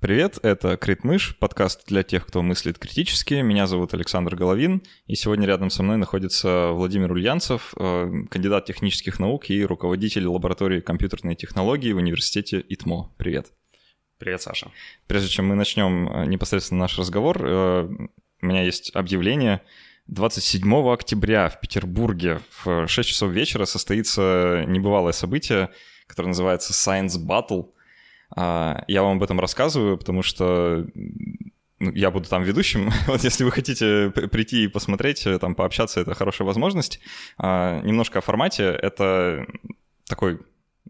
Привет, это Критмыш, подкаст для тех, кто мыслит критически. Меня зовут Александр Головин, и сегодня рядом со мной находится Владимир Ульянцев, э, кандидат технических наук и руководитель лаборатории компьютерной технологии в университете ИТМО. Привет. Привет, Саша. Прежде чем мы начнем э, непосредственно наш разговор, э, у меня есть объявление. 27 октября в Петербурге в 6 часов вечера состоится небывалое событие, которое называется Science Battle — я вам об этом рассказываю, потому что ну, я буду там ведущим. Вот если вы хотите прийти и посмотреть, э, там пообщаться, это хорошая возможность. А, немножко о формате. Это такой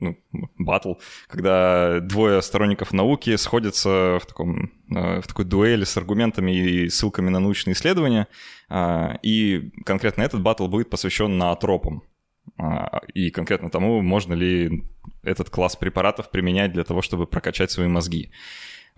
ну, батл, когда двое сторонников науки сходятся в, таком, э, в такой дуэли с аргументами и ссылками на научные исследования. А, и конкретно этот батл будет посвящен наотропам. А, и конкретно тому, можно ли этот класс препаратов применять для того, чтобы прокачать свои мозги.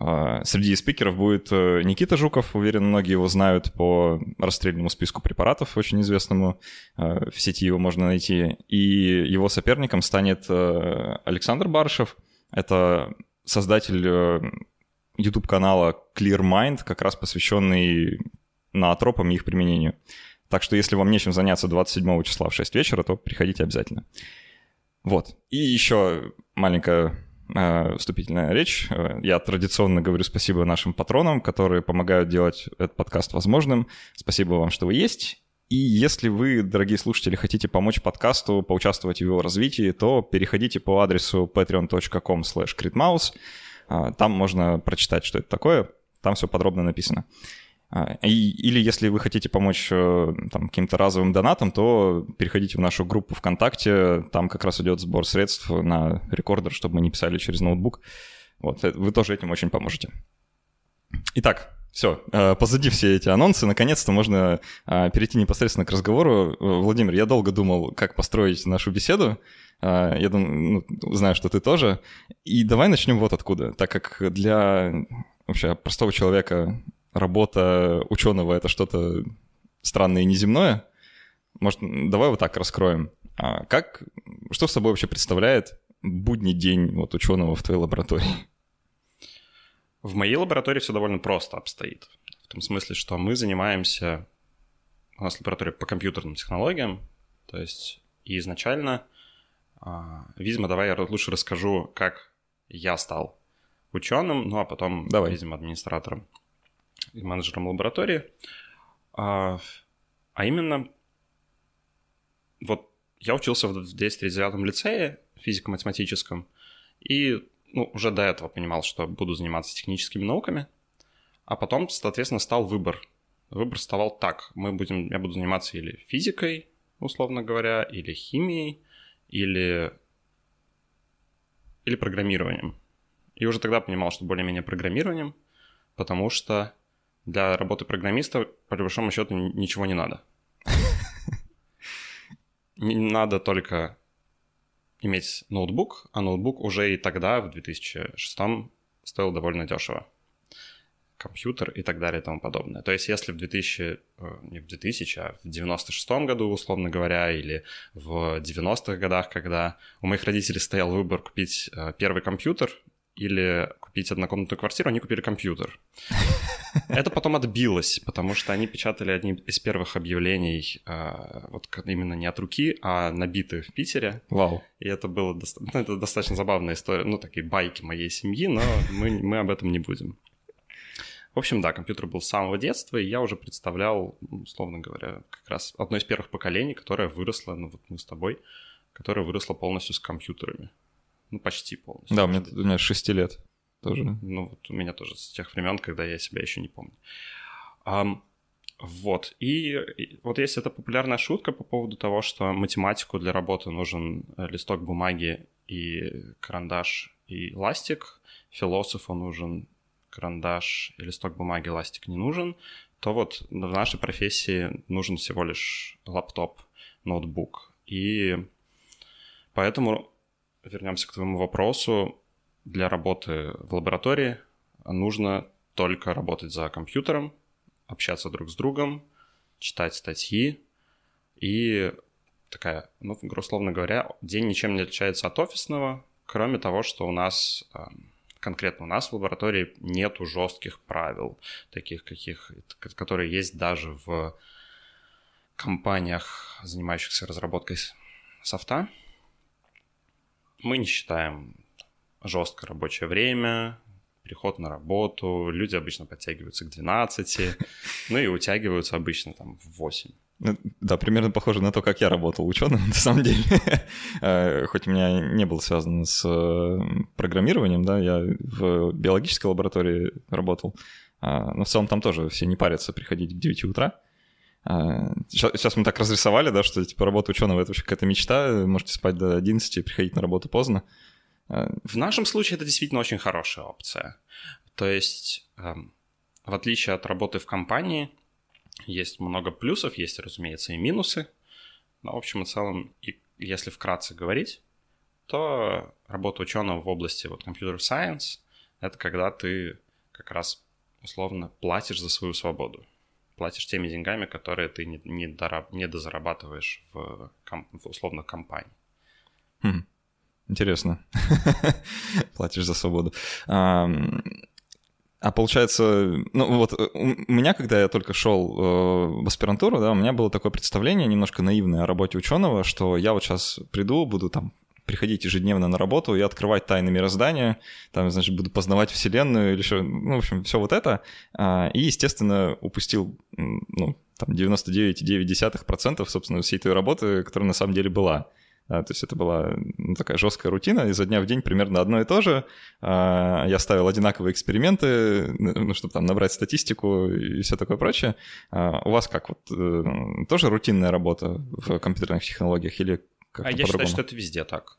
А, среди спикеров будет э, Никита Жуков, уверен, многие его знают по расстрельному списку препаратов, очень известному, а, в сети его можно найти. И его соперником станет э, Александр Барышев, это создатель YouTube-канала э, Clear Mind, как раз посвященный наотропам и их применению. Так что если вам нечем заняться 27 числа в 6 вечера, то приходите обязательно. Вот. И еще маленькая э, вступительная речь. Э, я традиционно говорю спасибо нашим патронам, которые помогают делать этот подкаст возможным. Спасибо вам, что вы есть. И если вы, дорогие слушатели, хотите помочь подкасту, поучаствовать в его развитии, то переходите по адресу patreon.com slash э, Там можно прочитать, что это такое. Там все подробно написано. А, и, или если вы хотите помочь э, там, каким-то разовым донатом, то переходите в нашу группу ВКонтакте, там как раз идет сбор средств на рекордер, чтобы мы не писали через ноутбук. Вот, э, вы тоже этим очень поможете. Итак, все, э, позади все эти анонсы, наконец-то можно перейти непосредственно к разговору. Владимир, я долго думал, как построить нашу беседу. Я думаю, ну, знаю, что ты тоже. И давай начнем вот откуда, так как для вообще простого человека работа ученого это что-то странное и неземное. Может, давай вот так раскроем. А как, что с собой вообще представляет будний день вот ученого в твоей лаборатории? В моей лаборатории все довольно просто обстоит. В том смысле, что мы занимаемся... У нас лаборатория по компьютерным технологиям. То есть и изначально... А, видимо, давай я лучше расскажу, как я стал ученым, ну а потом, давай. видимо, администратором и менеджером лаборатории. А, а именно, вот я учился в 239-м лицее физико-математическом, и ну, уже до этого понимал, что буду заниматься техническими науками, а потом, соответственно, стал выбор. Выбор вставал так. Мы будем, я буду заниматься или физикой, условно говоря, или химией, или, или программированием. И уже тогда понимал, что более-менее программированием, потому что для работы программиста, по большому счету, ничего не надо. Не надо только иметь ноутбук, а ноутбук уже и тогда, в 2006 стоил довольно дешево. Компьютер и так далее и тому подобное. То есть если в 2000, э, не в 2000, а в 96 году, условно говоря, или в 90-х годах, когда у моих родителей стоял выбор купить э, первый компьютер или купить однокомнатную квартиру, они купили компьютер. Это потом отбилось, потому что они печатали одни из первых объявлений, э, вот именно не от руки, а набитые в Питере. Вау. И это было доста- ну, это достаточно забавная история, ну, такие байки моей семьи, но мы, мы об этом не будем. В общем, да, компьютер был с самого детства, и я уже представлял, условно говоря, как раз одно из первых поколений, которое выросло, ну вот мы с тобой, которое выросло полностью с компьютерами. Ну, почти полностью. Да, у меня, у меня 6 лет тоже. Ну, вот у меня тоже с тех времен, когда я себя еще не помню. Um, вот. И, и вот есть эта популярная шутка по поводу того, что математику для работы нужен э, листок бумаги и карандаш и ластик, философу нужен карандаш и листок бумаги, ластик не нужен, то вот в нашей профессии нужен всего лишь лаптоп, ноутбук. И поэтому вернемся к твоему вопросу для работы в лаборатории нужно только работать за компьютером, общаться друг с другом, читать статьи и такая, ну, условно говоря, день ничем не отличается от офисного, кроме того, что у нас э, конкретно у нас в лаборатории нету жестких правил, таких каких, которые есть даже в компаниях, занимающихся разработкой софта. Мы не считаем жесткое рабочее время, приход на работу, люди обычно подтягиваются к 12, ну и утягиваются обычно там в 8. Ну, да, примерно похоже на то, как я работал ученым, на самом деле. Э, хоть у меня не было связано с э, программированием, да, я в биологической лаборатории работал, а, но в целом там тоже все не парятся приходить к 9 утра. Сейчас мы так разрисовали, да, что типа работа ученого — это вообще какая-то мечта, можете спать до 11 и приходить на работу поздно. А, в нашем случае это действительно очень хорошая опция. То есть, эм, в отличие от работы в компании, есть много плюсов, есть, разумеется, и минусы. Но, в общем и целом, и если вкратце говорить, то работа ученого в области вот, computer science — это когда ты как раз условно платишь за свою свободу. Платишь теми деньгами, которые ты не, не, дораб, не дозарабатываешь в, в условно компании. Хм. Интересно. Платишь за свободу. А получается, ну вот э, у меня, когда я только шел э, в аспирантуру, да, у меня было такое представление немножко наивное о работе ученого, что я вот сейчас приду, буду там приходить ежедневно на работу и открывать тайны мироздания, там, значит, буду познавать Вселенную или еще, ну, в общем, все вот это. А, и, естественно, упустил, ну, там, 99,9%, собственно, всей той работы, которая на самом деле была. А, то есть это была ну, такая жесткая рутина, изо дня в день примерно одно и то же. А, я ставил одинаковые эксперименты, ну, чтобы там набрать статистику и все такое прочее. А, у вас как, вот э, тоже рутинная работа в компьютерных технологиях или как А я считаю, что это везде так.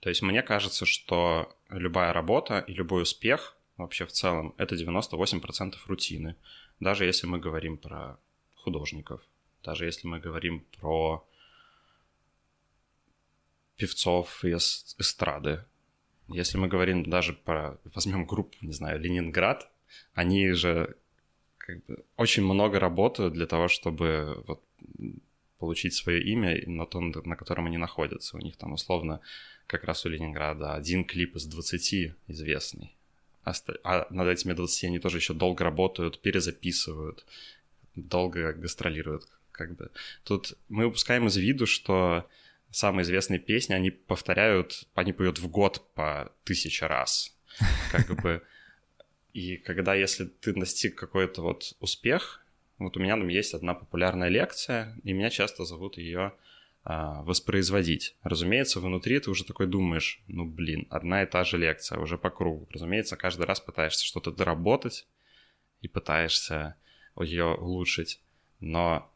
То есть мне кажется, что любая работа и любой успех вообще в целом это 98% рутины. Даже если мы говорим про художников, даже если мы говорим про певцов из эстрады. Если мы говорим даже про, возьмем группу, не знаю, Ленинград, они же как бы очень много работают для того, чтобы вот, получить свое имя на том, на котором они находятся. У них там условно как раз у Ленинграда один клип из 20 известный. А над этими 20 они тоже еще долго работают, перезаписывают, долго гастролируют. Как бы. Тут мы упускаем из виду, что самые известные песни, они повторяют, они поют в год по тысяче раз. Как бы... И когда, если ты достиг какой-то вот успех, вот у меня там есть одна популярная лекция, и меня часто зовут ее а, воспроизводить. Разумеется, внутри ты уже такой думаешь, ну блин, одна и та же лекция, уже по кругу. Разумеется, каждый раз пытаешься что-то доработать и пытаешься ее улучшить. Но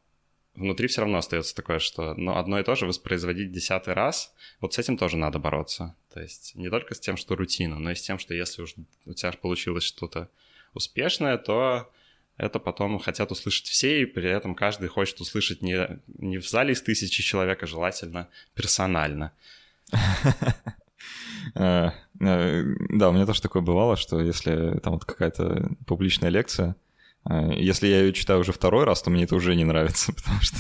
внутри все равно остается такое, что ну, одно и то же воспроизводить десятый раз, вот с этим тоже надо бороться. То есть не только с тем, что рутина, но и с тем, что если уж у тебя получилось что-то успешное, то это потом хотят услышать все, и при этом каждый хочет услышать не, не в зале из тысячи человек, а желательно персонально. Э, э, да, у меня тоже такое бывало, что если там вот какая-то публичная лекция, если я ее читаю уже второй раз, то мне это уже не нравится, потому что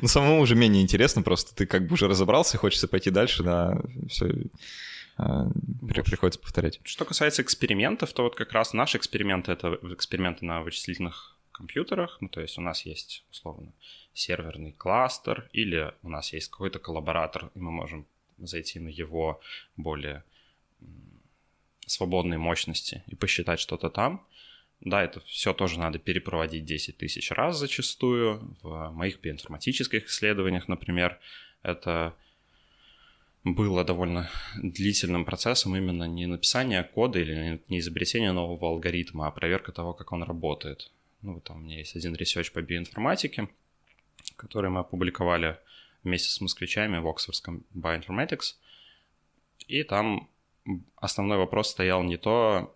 ну, самому уже менее интересно, просто ты как бы уже разобрался, хочется пойти дальше, да, все а, приходится повторять. Что касается экспериментов, то вот как раз наши эксперименты — это эксперименты на вычислительных компьютерах, ну, то есть у нас есть, условно, серверный кластер, или у нас есть какой-то коллаборатор, и мы можем зайти на его более свободные мощности и посчитать что-то там. Да, это все тоже надо перепроводить 10 тысяч раз зачастую. В моих биоинформатических исследованиях, например, это было довольно длительным процессом именно не написание кода или не изобретение нового алгоритма, а проверка того, как он работает. Ну, там у меня есть один research по биоинформатике, который мы опубликовали вместе с москвичами в Оксфордском Bioinformatics. И там основной вопрос стоял не то,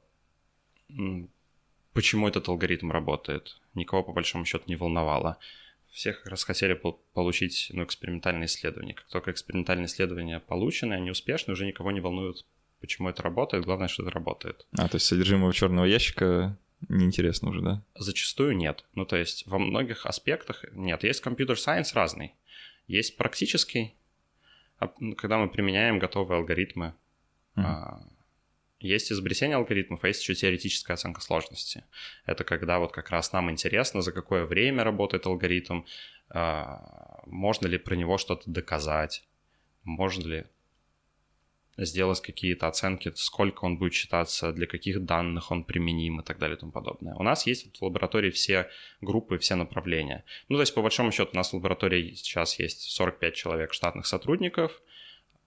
почему этот алгоритм работает. Никого, по большому счету, не волновало. Всех как раз хотели получить ну, экспериментальные исследования. Как только экспериментальные исследования получены, они успешны, уже никого не волнует, почему это работает. Главное, что это работает. А, то есть содержимое черного ящика неинтересно уже, да? Зачастую нет. Ну, то есть во многих аспектах нет. Есть компьютер-сайенс разный. Есть практический, когда мы применяем готовые алгоритмы mm-hmm. Есть изобретение алгоритмов, а есть еще теоретическая оценка сложности. Это когда вот как раз нам интересно, за какое время работает алгоритм, а, можно ли про него что-то доказать, можно ли сделать какие-то оценки, сколько он будет считаться, для каких данных он применим и так далее и тому подобное. У нас есть в лаборатории все группы, все направления. Ну, то есть, по большому счету, у нас в лаборатории сейчас есть 45 человек штатных сотрудников,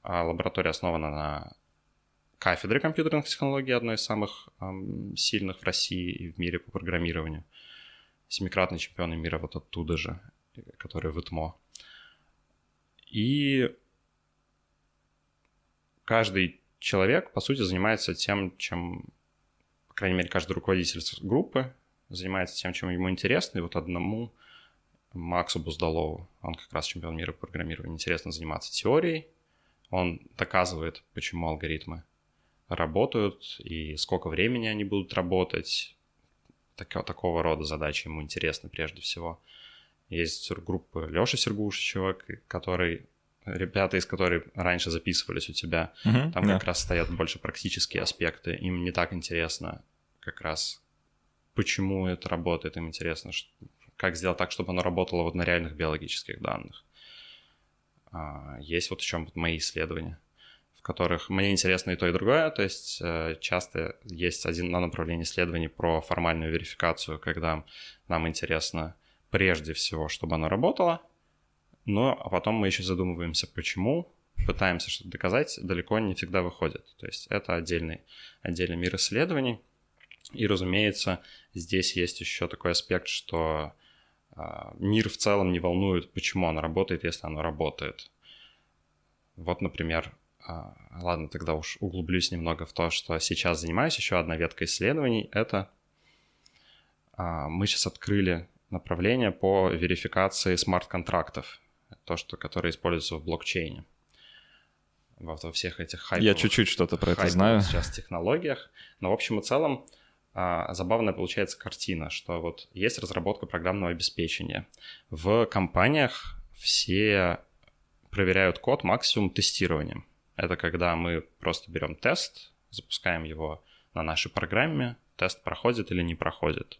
а лаборатория основана на кафедре компьютерных технологий, одной из самых эм, сильных в России и в мире по программированию. Семикратный чемпион мира вот оттуда же, который в ИТМО. И каждый человек, по сути, занимается тем, чем, по крайней мере, каждый руководитель группы занимается тем, чем ему интересно. И вот одному Максу Буздалову, он как раз чемпион мира по программированию, интересно заниматься теорией. Он доказывает, почему алгоритмы работают и сколько времени они будут работать. Так, такого рода задачи ему интересны прежде всего. Есть группа Лёши Сергушичева, который ребята, из которых раньше записывались у тебя, uh-huh, там yeah. как раз стоят больше практические аспекты, им не так интересно как раз, почему это работает, им интересно, как сделать так, чтобы оно работало вот на реальных биологических данных. А, есть вот еще вот мои исследования, которых мне интересно и то, и другое, то есть э, часто есть один направление исследований про формальную верификацию, когда нам интересно прежде всего, чтобы оно работало, но а потом мы еще задумываемся, почему, пытаемся что-то доказать, далеко не всегда выходит. То есть это отдельный, отдельный мир исследований. И, разумеется, здесь есть еще такой аспект, что э, мир в целом не волнует, почему оно работает, если оно работает. Вот, например, ладно, тогда уж углублюсь немного в то, что сейчас занимаюсь. Еще одна ветка исследований — это э, мы сейчас открыли направление по верификации смарт-контрактов то, что, которое используется в блокчейне. Во, во всех этих хайповых... Я чуть-чуть что-то про это знаю. сейчас технологиях. Но в общем и целом а, забавная получается картина, что вот есть разработка программного обеспечения. В компаниях все проверяют код максимум тестированием. Это когда мы просто берем тест, запускаем его на нашей программе, тест проходит или не проходит.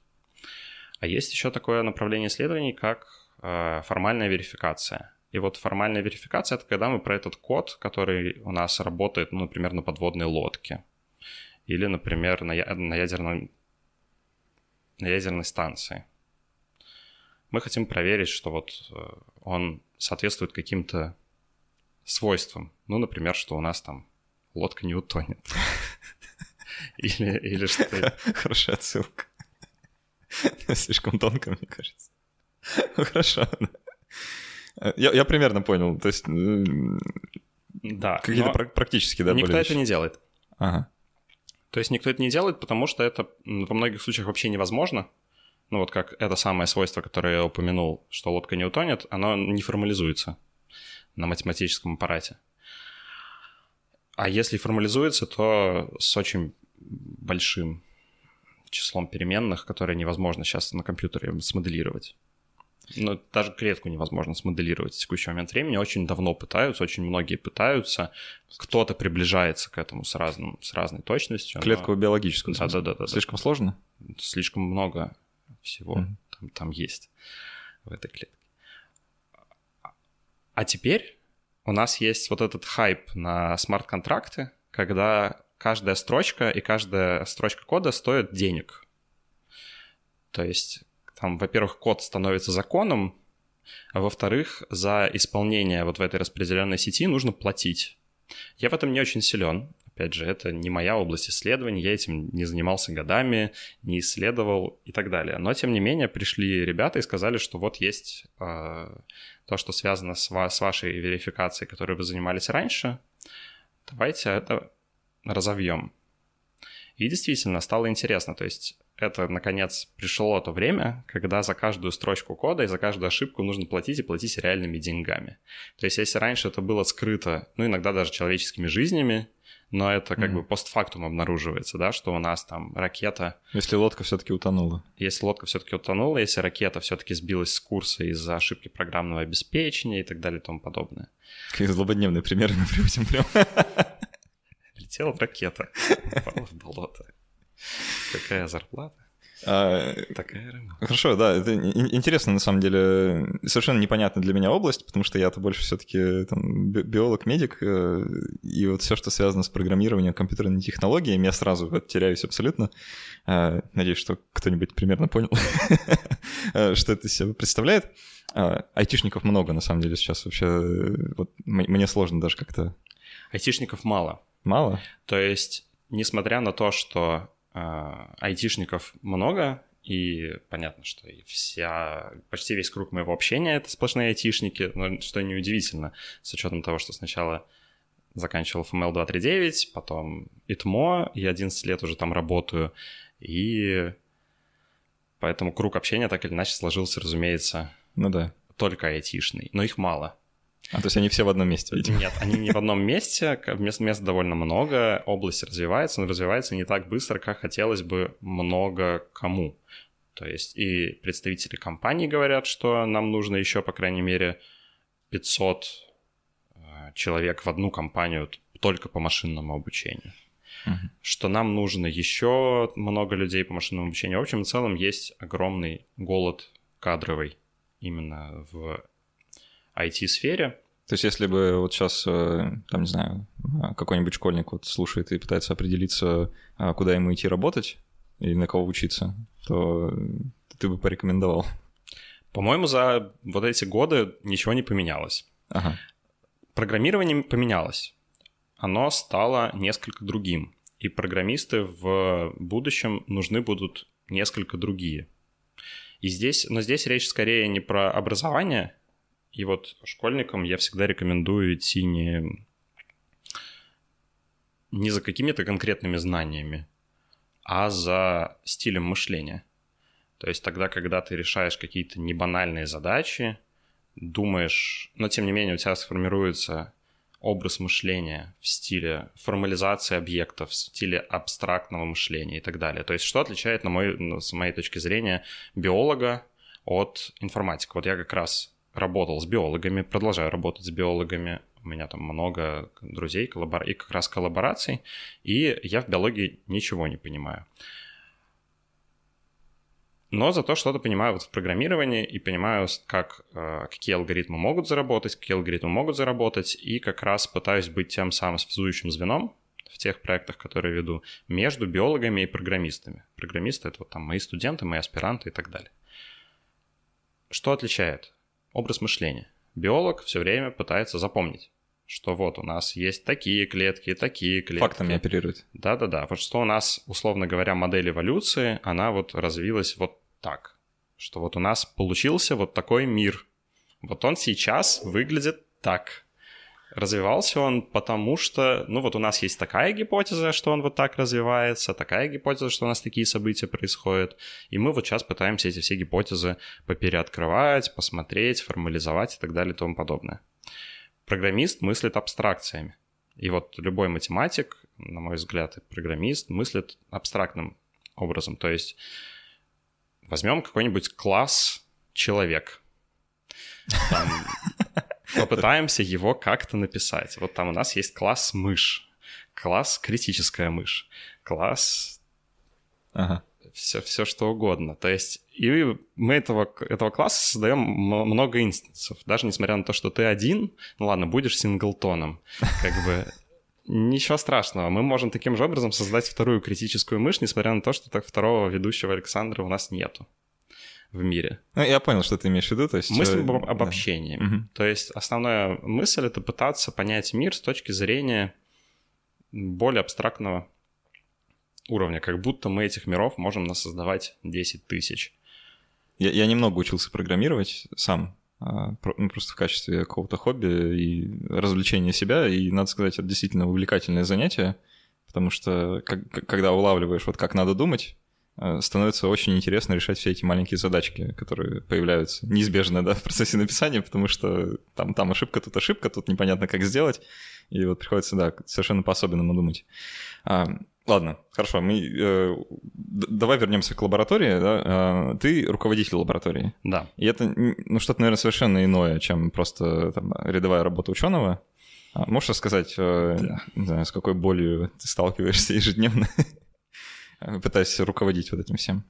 А есть еще такое направление исследований, как э, формальная верификация. И вот формальная верификация — это когда мы про этот код, который у нас работает, ну, например, на подводной лодке или, например, на, на, ядерном, на ядерной станции. Мы хотим проверить, что вот э, он соответствует каким-то свойствам. Ну, например, что у нас там лодка не утонет. Или, или что... Хорошая отсылка. Слишком тонко, мне кажется. Хорошо. Я, я примерно понял. То есть... Да. Какие-то практически, да, Никто это не делает. Ага. То есть никто это не делает, потому что это во многих случаях вообще невозможно. Ну вот как это самое свойство, которое я упомянул, что лодка не утонет, оно не формализуется на математическом аппарате. А если формализуется, то с очень большим числом переменных, которые невозможно сейчас на компьютере смоделировать. Ну, даже клетку невозможно смоделировать в текущий момент времени. Очень давно пытаются, очень многие пытаются. Кто-то приближается к этому с, разным, с разной точностью. Клетку но... биологическую. Да, да, да, да. Слишком да. сложно? Слишком много всего mm-hmm. там, там есть в этой клетке. А теперь у нас есть вот этот хайп на смарт-контракты, когда каждая строчка и каждая строчка кода стоит денег. То есть там, во-первых, код становится законом, а во-вторых, за исполнение вот в этой распределенной сети нужно платить. Я в этом не очень силен. Опять же, это не моя область исследований, я этим не занимался годами, не исследовал и так далее. Но, тем не менее, пришли ребята и сказали, что вот есть э, то, что связано с, ва- с вашей верификацией, которой вы занимались раньше. Давайте это разовьем. И действительно, стало интересно. То есть это, наконец, пришло то время, когда за каждую строчку кода и за каждую ошибку нужно платить и платить реальными деньгами. То есть если раньше это было скрыто, ну, иногда даже человеческими жизнями, но это как mm. бы постфактум обнаруживается, да, что у нас там ракета... Если лодка все-таки утонула. Если лодка все-таки утонула, если ракета все-таки сбилась с курса из-за ошибки программного обеспечения и так далее и тому подобное. Какие злободневные примеры мы приводим прям. Летела ракета, упала в болото. Какая зарплата? А, Такая рыба. Хорошо, да, это интересно, на самом деле, совершенно непонятно для меня область, потому что я-то больше все-таки биолог, медик, э, и вот все, что связано с программированием, компьютерными технологиями, я сразу вот теряюсь абсолютно. А, надеюсь, что кто-нибудь примерно понял, что это себя представляет. А, айтишников много, на самом деле, сейчас вообще. Вот мне сложно даже как-то... Айтишников мало. Мало? То есть, несмотря на то, что айтишников много, и понятно, что и вся, почти весь круг моего общения — это сплошные айтишники, но что неудивительно, с учетом того, что сначала заканчивал FML 239, потом ИТМО, и 11 лет уже там работаю, и поэтому круг общения так или иначе сложился, разумеется, ну да. только айтишный, но их мало. А, то есть они все в одном месте, видимо? Нет, они не в одном месте, мест, мест довольно много, область развивается, но развивается не так быстро, как хотелось бы много кому. То есть и представители компаний говорят, что нам нужно еще, по крайней мере, 500 э, человек в одну компанию только по машинному обучению. Uh-huh. Что нам нужно еще много людей по машинному обучению. В общем, в целом есть огромный голод кадровый именно в IT-сфере. То есть если бы вот сейчас, э, там, не знаю, какой-нибудь школьник вот слушает и пытается определиться, а, куда ему идти работать и на кого учиться, то ты бы порекомендовал? По-моему, за вот эти годы ничего не поменялось. Ага. Программирование поменялось. Оно стало несколько другим. И программисты в будущем нужны будут несколько другие. И здесь, но здесь речь скорее не про образование, и вот школьникам я всегда рекомендую идти не, не за какими-то конкретными знаниями, а за стилем мышления. То есть тогда, когда ты решаешь какие-то небанальные задачи, думаешь, но тем не менее у тебя сформируется образ мышления в стиле формализации объектов, в стиле абстрактного мышления и так далее. То есть что отличает, на мой, с моей точки зрения, биолога от информатика? Вот я как раз работал с биологами, продолжаю работать с биологами. У меня там много друзей коллабор... и как раз коллабораций, и я в биологии ничего не понимаю. Но зато что-то понимаю вот в программировании и понимаю, как, э, какие алгоритмы могут заработать, какие алгоритмы могут заработать, и как раз пытаюсь быть тем самым связующим звеном в тех проектах, которые веду, между биологами и программистами. Программисты — это вот там мои студенты, мои аспиранты и так далее. Что отличает? Образ мышления. Биолог все время пытается запомнить, что вот у нас есть такие клетки, такие клетки. Фактами оперирует. Да-да-да. Вот что у нас, условно говоря, модель эволюции, она вот развилась вот так. Что вот у нас получился вот такой мир. Вот он сейчас выглядит так. Развивался он потому, что, ну вот у нас есть такая гипотеза, что он вот так развивается, такая гипотеза, что у нас такие события происходят, и мы вот сейчас пытаемся эти все гипотезы попереоткрывать, посмотреть, формализовать и так далее и тому подобное. Программист мыслит абстракциями. И вот любой математик, на мой взгляд, и программист мыслит абстрактным образом. То есть возьмем какой-нибудь класс человек. Там попытаемся его как-то написать. Вот там у нас есть класс мышь, класс критическая мышь, класс ага. все, все что угодно. То есть и мы этого, этого класса создаем много инстансов. Даже несмотря на то, что ты один, ну ладно, будешь синглтоном, как бы Ничего страшного, мы можем таким же образом создать вторую критическую мышь, несмотря на то, что так второго ведущего Александра у нас нету в мире. Ну, я понял, что ты имеешь в виду. То есть... Мысль об обобщении. Да. Угу. То есть основная мысль — это пытаться понять мир с точки зрения более абстрактного уровня, как будто мы этих миров можем насоздавать 10 тысяч. Я, я немного учился программировать сам, а, ну, просто в качестве какого-то хобби и развлечения себя, и, надо сказать, это действительно увлекательное занятие, потому что как, когда улавливаешь, вот как надо думать, Э, становится очень интересно решать все эти маленькие задачки, которые появляются неизбежно да, в процессе написания, потому что там, там ошибка, тут ошибка, тут непонятно, как сделать, и вот приходится, да, совершенно по-особенному думать. А, ладно, хорошо, мы, э, давай вернемся к лаборатории. Да? А, ты руководитель лаборатории. Да. И это ну, что-то, наверное, совершенно иное, чем просто там, рядовая работа ученого. А можешь рассказать, э, да. не знаю, с какой болью ты сталкиваешься ежедневно, пытаясь руководить вот этим всем?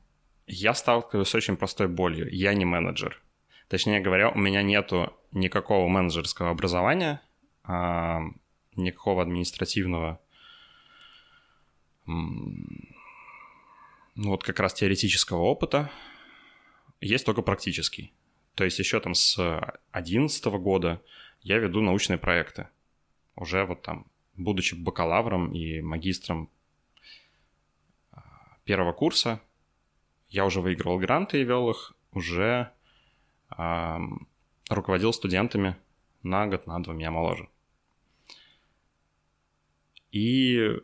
Я сталкиваюсь с очень простой болью. Я не менеджер. Точнее говоря, у меня нету никакого менеджерского образования, а, никакого административного, ну вот как раз теоретического опыта. Есть только практический. То есть еще там с 2011 года я веду научные проекты. Уже вот там, будучи бакалавром и магистром первого курса, я уже выигрывал гранты и вел их, уже э, руководил студентами на год, на два меня моложе. И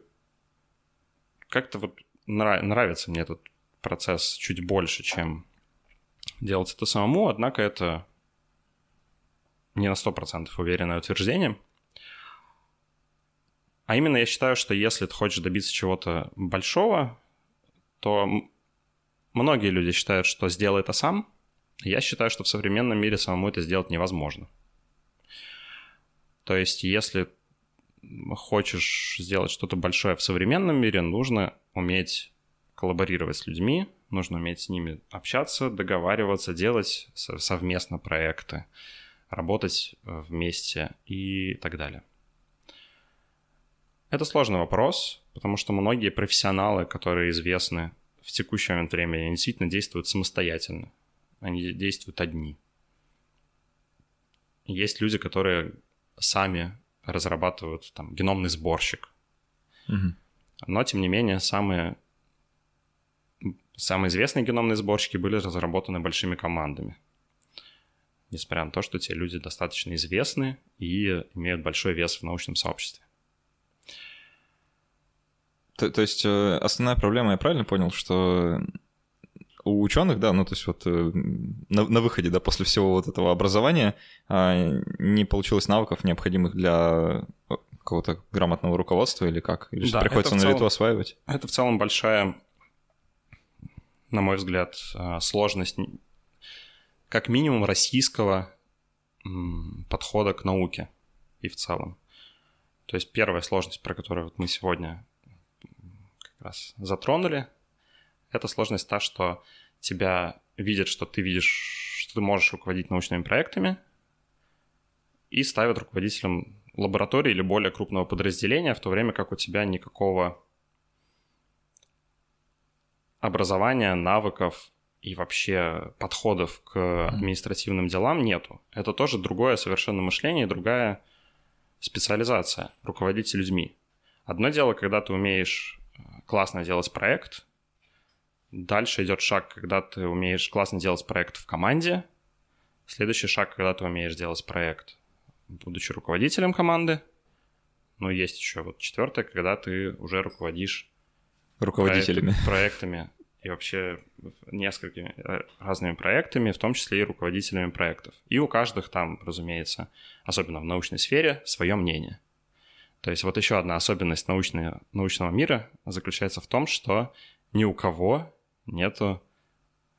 как-то вот нрав- нравится мне этот процесс чуть больше, чем делать это самому, однако это не на 100% уверенное утверждение. А именно я считаю, что если ты хочешь добиться чего-то большого, то многие люди считают, что сделай это сам. Я считаю, что в современном мире самому это сделать невозможно. То есть, если хочешь сделать что-то большое в современном мире, нужно уметь коллаборировать с людьми, нужно уметь с ними общаться, договариваться, делать совместно проекты, работать э, вместе и так далее. Это сложный вопрос, потому что многие профессионалы, которые известны в текущий момент времени, они действительно действуют самостоятельно. Они действуют одни. Есть люди, которые сами разрабатывают там геномный сборщик. Угу. Но, тем не менее, самые, самые известные геномные сборщики были разработаны большими командами. Несмотря на то, что те люди достаточно известны и имеют большой вес в научном сообществе. То, то есть э, основная проблема, я правильно понял, что у ученых, да, ну то есть вот э, на, на выходе, да, после всего вот этого образования а, не получилось навыков, необходимых для э, какого-то грамотного руководства или как? Или да, приходится на целом, лету осваивать? Это в целом большая, на мой взгляд, сложность как минимум российского подхода к науке и в целом. То есть первая сложность, про которую вот мы сегодня раз затронули, это сложность та, что тебя видят, что ты видишь, что ты можешь руководить научными проектами, и ставят руководителем лаборатории или более крупного подразделения, в то время как у тебя никакого образования, навыков и вообще подходов к административным делам нету. Это тоже другое совершенно мышление, другая специализация, руководить людьми. Одно дело, когда ты умеешь классно делать проект, Дальше идет шаг, когда ты умеешь классно делать проект в команде. Следующий шаг, когда ты умеешь делать проект, будучи руководителем команды. Ну, есть еще вот четвертое, когда ты уже руководишь руководителями проект, проектами и вообще несколькими э, разными проектами, в том числе и руководителями проектов. И у каждых там, разумеется, особенно в научной сфере, свое мнение. То есть вот еще одна особенность научного, научного мира заключается в том, что ни у кого нету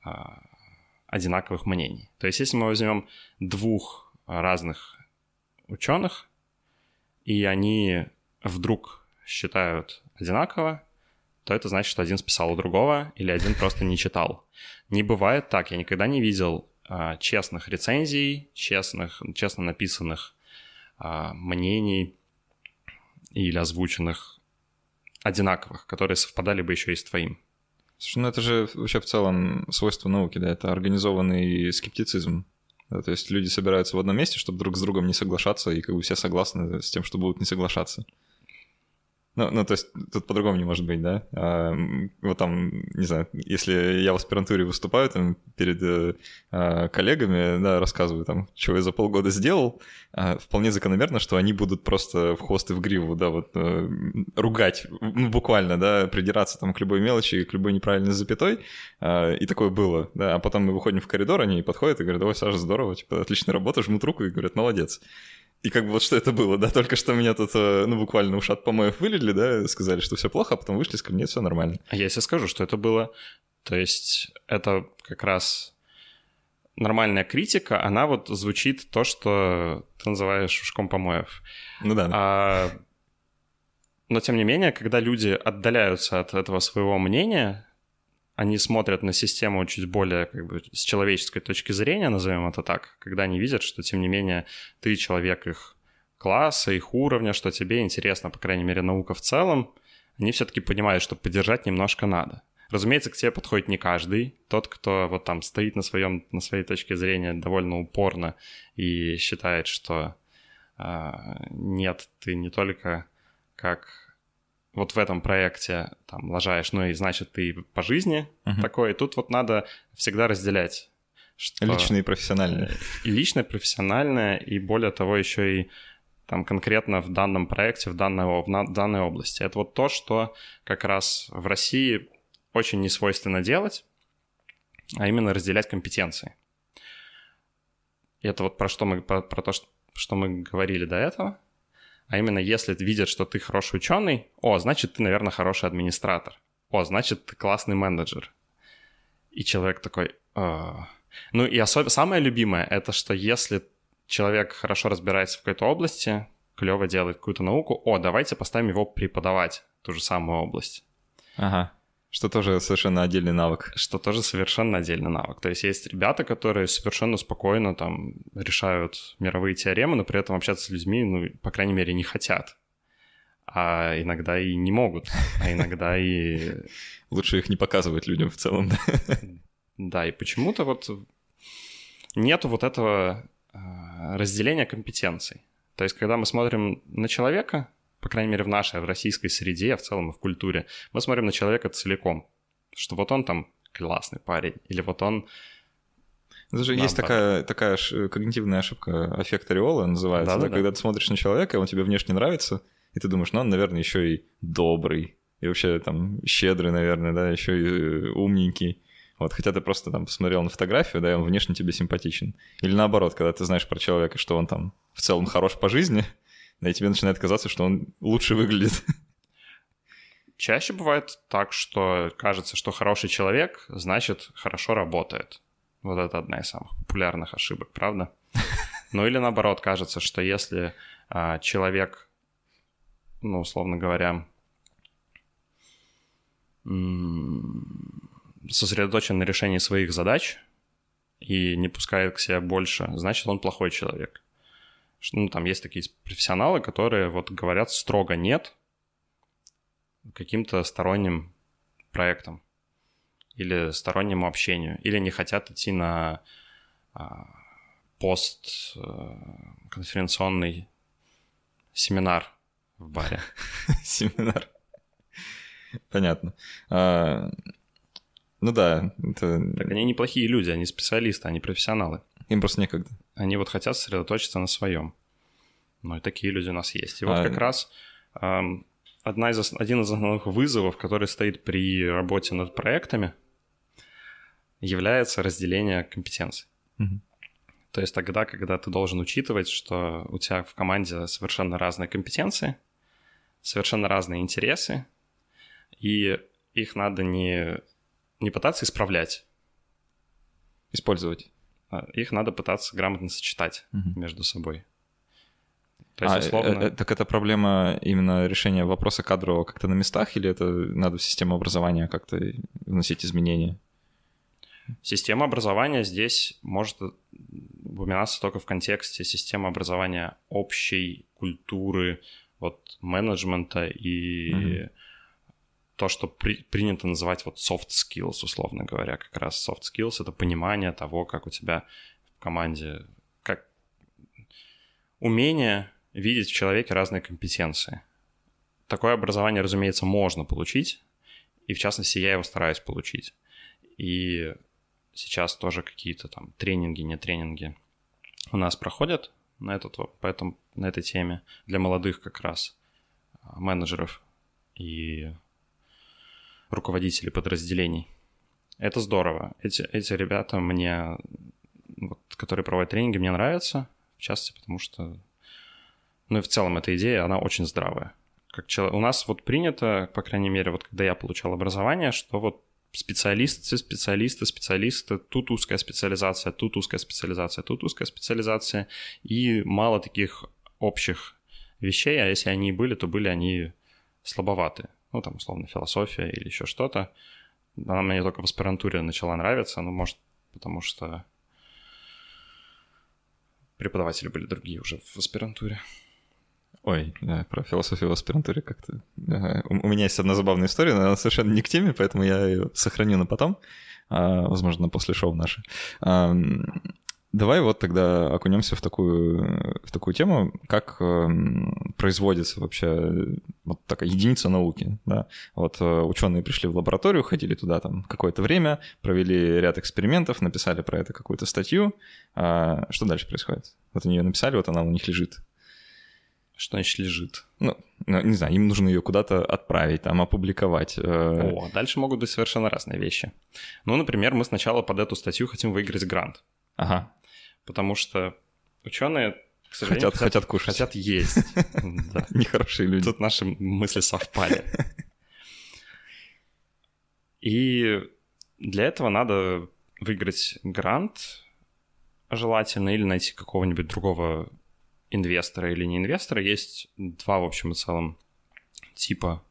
а, одинаковых мнений. То есть если мы возьмем двух разных ученых, и они вдруг считают одинаково, то это значит, что один списал у другого или один просто не читал. Не бывает так. Я никогда не видел а, честных рецензий, честных, честно написанных а, мнений или озвученных одинаковых, которые совпадали бы еще и с твоим. Слушай, ну это же вообще в целом свойство науки, да, это организованный скептицизм. Да, то есть люди собираются в одном месте, чтобы друг с другом не соглашаться, и как бы все согласны с тем, что будут не соглашаться. Ну, ну, то есть тут по-другому не может быть, да? А, вот там, не знаю, если я в аспирантуре выступаю там перед э, а, коллегами, да, рассказываю там, что я за полгода сделал, а, вполне закономерно, что они будут просто в хвост и в гриву, да, вот а, ругать, ну, буквально, да, придираться там к любой мелочи, к любой неправильной запятой, а, и такое было, да, а потом мы выходим в коридор, они подходят и говорят, ой, Саша, здорово, типа, отличная работа, жмут руку и говорят, молодец. И как бы вот что это было, да, только что меня тут, э, ну, буквально ушат помоев вылили, да, сказали, что все плохо, а потом вышли, сказали, нет, все нормально. А я себе скажу, что это было, то есть это как раз нормальная критика, она вот звучит то, что ты называешь ушком помоев. Ну да. А, но тем не менее, когда люди отдаляются от этого своего мнения, они смотрят на систему чуть более как бы с человеческой точки зрения, назовем это так, когда они видят, что тем не менее ты человек их класса, их уровня, что тебе интересно, по крайней мере, наука в целом, они все-таки понимают, что поддержать немножко надо. Разумеется, к тебе подходит не каждый. Тот, кто вот там стоит на, своем, на своей точке зрения довольно упорно и считает, что э, нет, ты не только как вот в этом проекте там лажаешь, ну и значит ты по жизни uh-huh. такой. И тут вот надо всегда разделять. Что личное и профессиональное. И личное, профессиональное, и более того еще и там конкретно в данном проекте, в данной, в данной области. Это вот то, что как раз в России очень несвойственно делать, а именно разделять компетенции. И это вот про что мы, про, про то, что мы говорили до этого – а именно если видят, что ты хороший ученый, о, значит, ты, наверное, хороший администратор. О, значит, ты классный менеджер. И человек такой... А". Ну и особенно самое любимое — это что если человек хорошо разбирается в какой-то области, клево делает какую-то науку, о, давайте поставим его преподавать ту же самую область. Ага. Что тоже совершенно отдельный навык. Что тоже совершенно отдельный навык. То есть есть ребята, которые совершенно спокойно там решают мировые теоремы, но при этом общаться с людьми, ну, по крайней мере, не хотят. А иногда и не могут, а иногда и... Лучше их не показывать людям в целом, да? Да, и почему-то вот нету вот этого а, разделения компетенций. То есть, когда мы смотрим на человека, по крайней мере, в нашей, в российской среде, а в целом и в культуре, мы смотрим на человека целиком. Что вот он там классный парень, или вот он... Даже есть такая, такая когнитивная ошибка, эффект ореола называется, да, да, да, когда ты смотришь на человека, он тебе внешне нравится, и ты думаешь, ну он, наверное, еще и добрый, и вообще там щедрый, наверное, да, еще и э, умненький. Вот, хотя ты просто там посмотрел на фотографию, да, и он внешне тебе симпатичен. Или наоборот, когда ты знаешь про человека, что он там в целом хорош по жизни, и тебе начинает казаться, что он лучше выглядит. Чаще бывает так, что кажется, что хороший человек, значит, хорошо работает. Вот это одна из самых популярных ошибок, правда? Ну или наоборот, кажется, что если а, человек, ну, условно говоря, сосредоточен на решении своих задач и не пускает к себе больше, значит, он плохой человек ну, там есть такие профессионалы, которые вот говорят строго «нет» каким-то сторонним проектам или стороннему общению, или не хотят идти на а, пост а, конференционный семинар в баре. Семинар. Понятно. А, ну да. Это... Так они неплохие люди, они специалисты, они профессионалы. Им просто некогда. Они вот хотят сосредоточиться на своем. Ну и такие люди у нас есть. И вот а... как раз эм, одна из, один из основных вызовов, который стоит при работе над проектами, является разделение компетенций. Угу. То есть тогда, когда ты должен учитывать, что у тебя в команде совершенно разные компетенции, совершенно разные интересы, и их надо не, не пытаться исправлять. Использовать. А, их надо пытаться грамотно сочетать угу. между собой. То есть, а, условно... э, так это проблема именно решения вопроса кадрового как-то на местах, или это надо в систему образования как-то вносить изменения? Система образования здесь может упоминаться только в контексте системы образования общей культуры, вот менеджмента и угу то, что при, принято называть вот soft skills, условно говоря, как раз soft skills — это понимание того, как у тебя в команде, как умение видеть в человеке разные компетенции. Такое образование, разумеется, можно получить, и в частности я его стараюсь получить. И сейчас тоже какие-то там тренинги, не тренинги у нас проходят на, этот, поэтому, на этой теме для молодых как раз а, менеджеров и руководителей подразделений. Это здорово. Эти, эти ребята мне, вот, которые проводят тренинги, мне нравятся, в частности, потому что, ну и в целом эта идея, она очень здравая. Как человек, у нас вот принято, по крайней мере, вот когда я получал образование, что вот специалисты, специалисты, специалисты, тут узкая специализация, тут узкая специализация, тут узкая специализация, и мало таких общих вещей, а если они и были, то были они слабоваты. Ну, там, условно, философия или еще что-то. Она мне только в аспирантуре начала нравиться, ну, может, потому что преподаватели были другие уже в аспирантуре. Ой, да, про философию в аспирантуре как-то... У, у меня есть одна забавная история, но она совершенно не к теме, поэтому я ее сохраню на потом, а, возможно, после шоу наше. А, давай вот тогда окунемся в такую, в такую тему, как э, производится вообще вот такая единица науки. Да? Вот э, ученые пришли в лабораторию, ходили туда там какое-то время, провели ряд экспериментов, написали про это какую-то статью. А, что дальше происходит? Вот они ее написали, вот она у них лежит. Что значит лежит? Ну, ну, не знаю, им нужно ее куда-то отправить, там, опубликовать. Э. О, дальше могут быть совершенно разные вещи. Ну, например, мы сначала под эту статью хотим выиграть грант. Ага. Потому что ученые, к сожалению, хотят, хотят кушать. Хотят есть. Нехорошие люди. Тут наши мысли совпали. И для этого надо выиграть грант желательно или найти какого-нибудь другого инвестора или не инвестора, есть два, в общем и целом, типа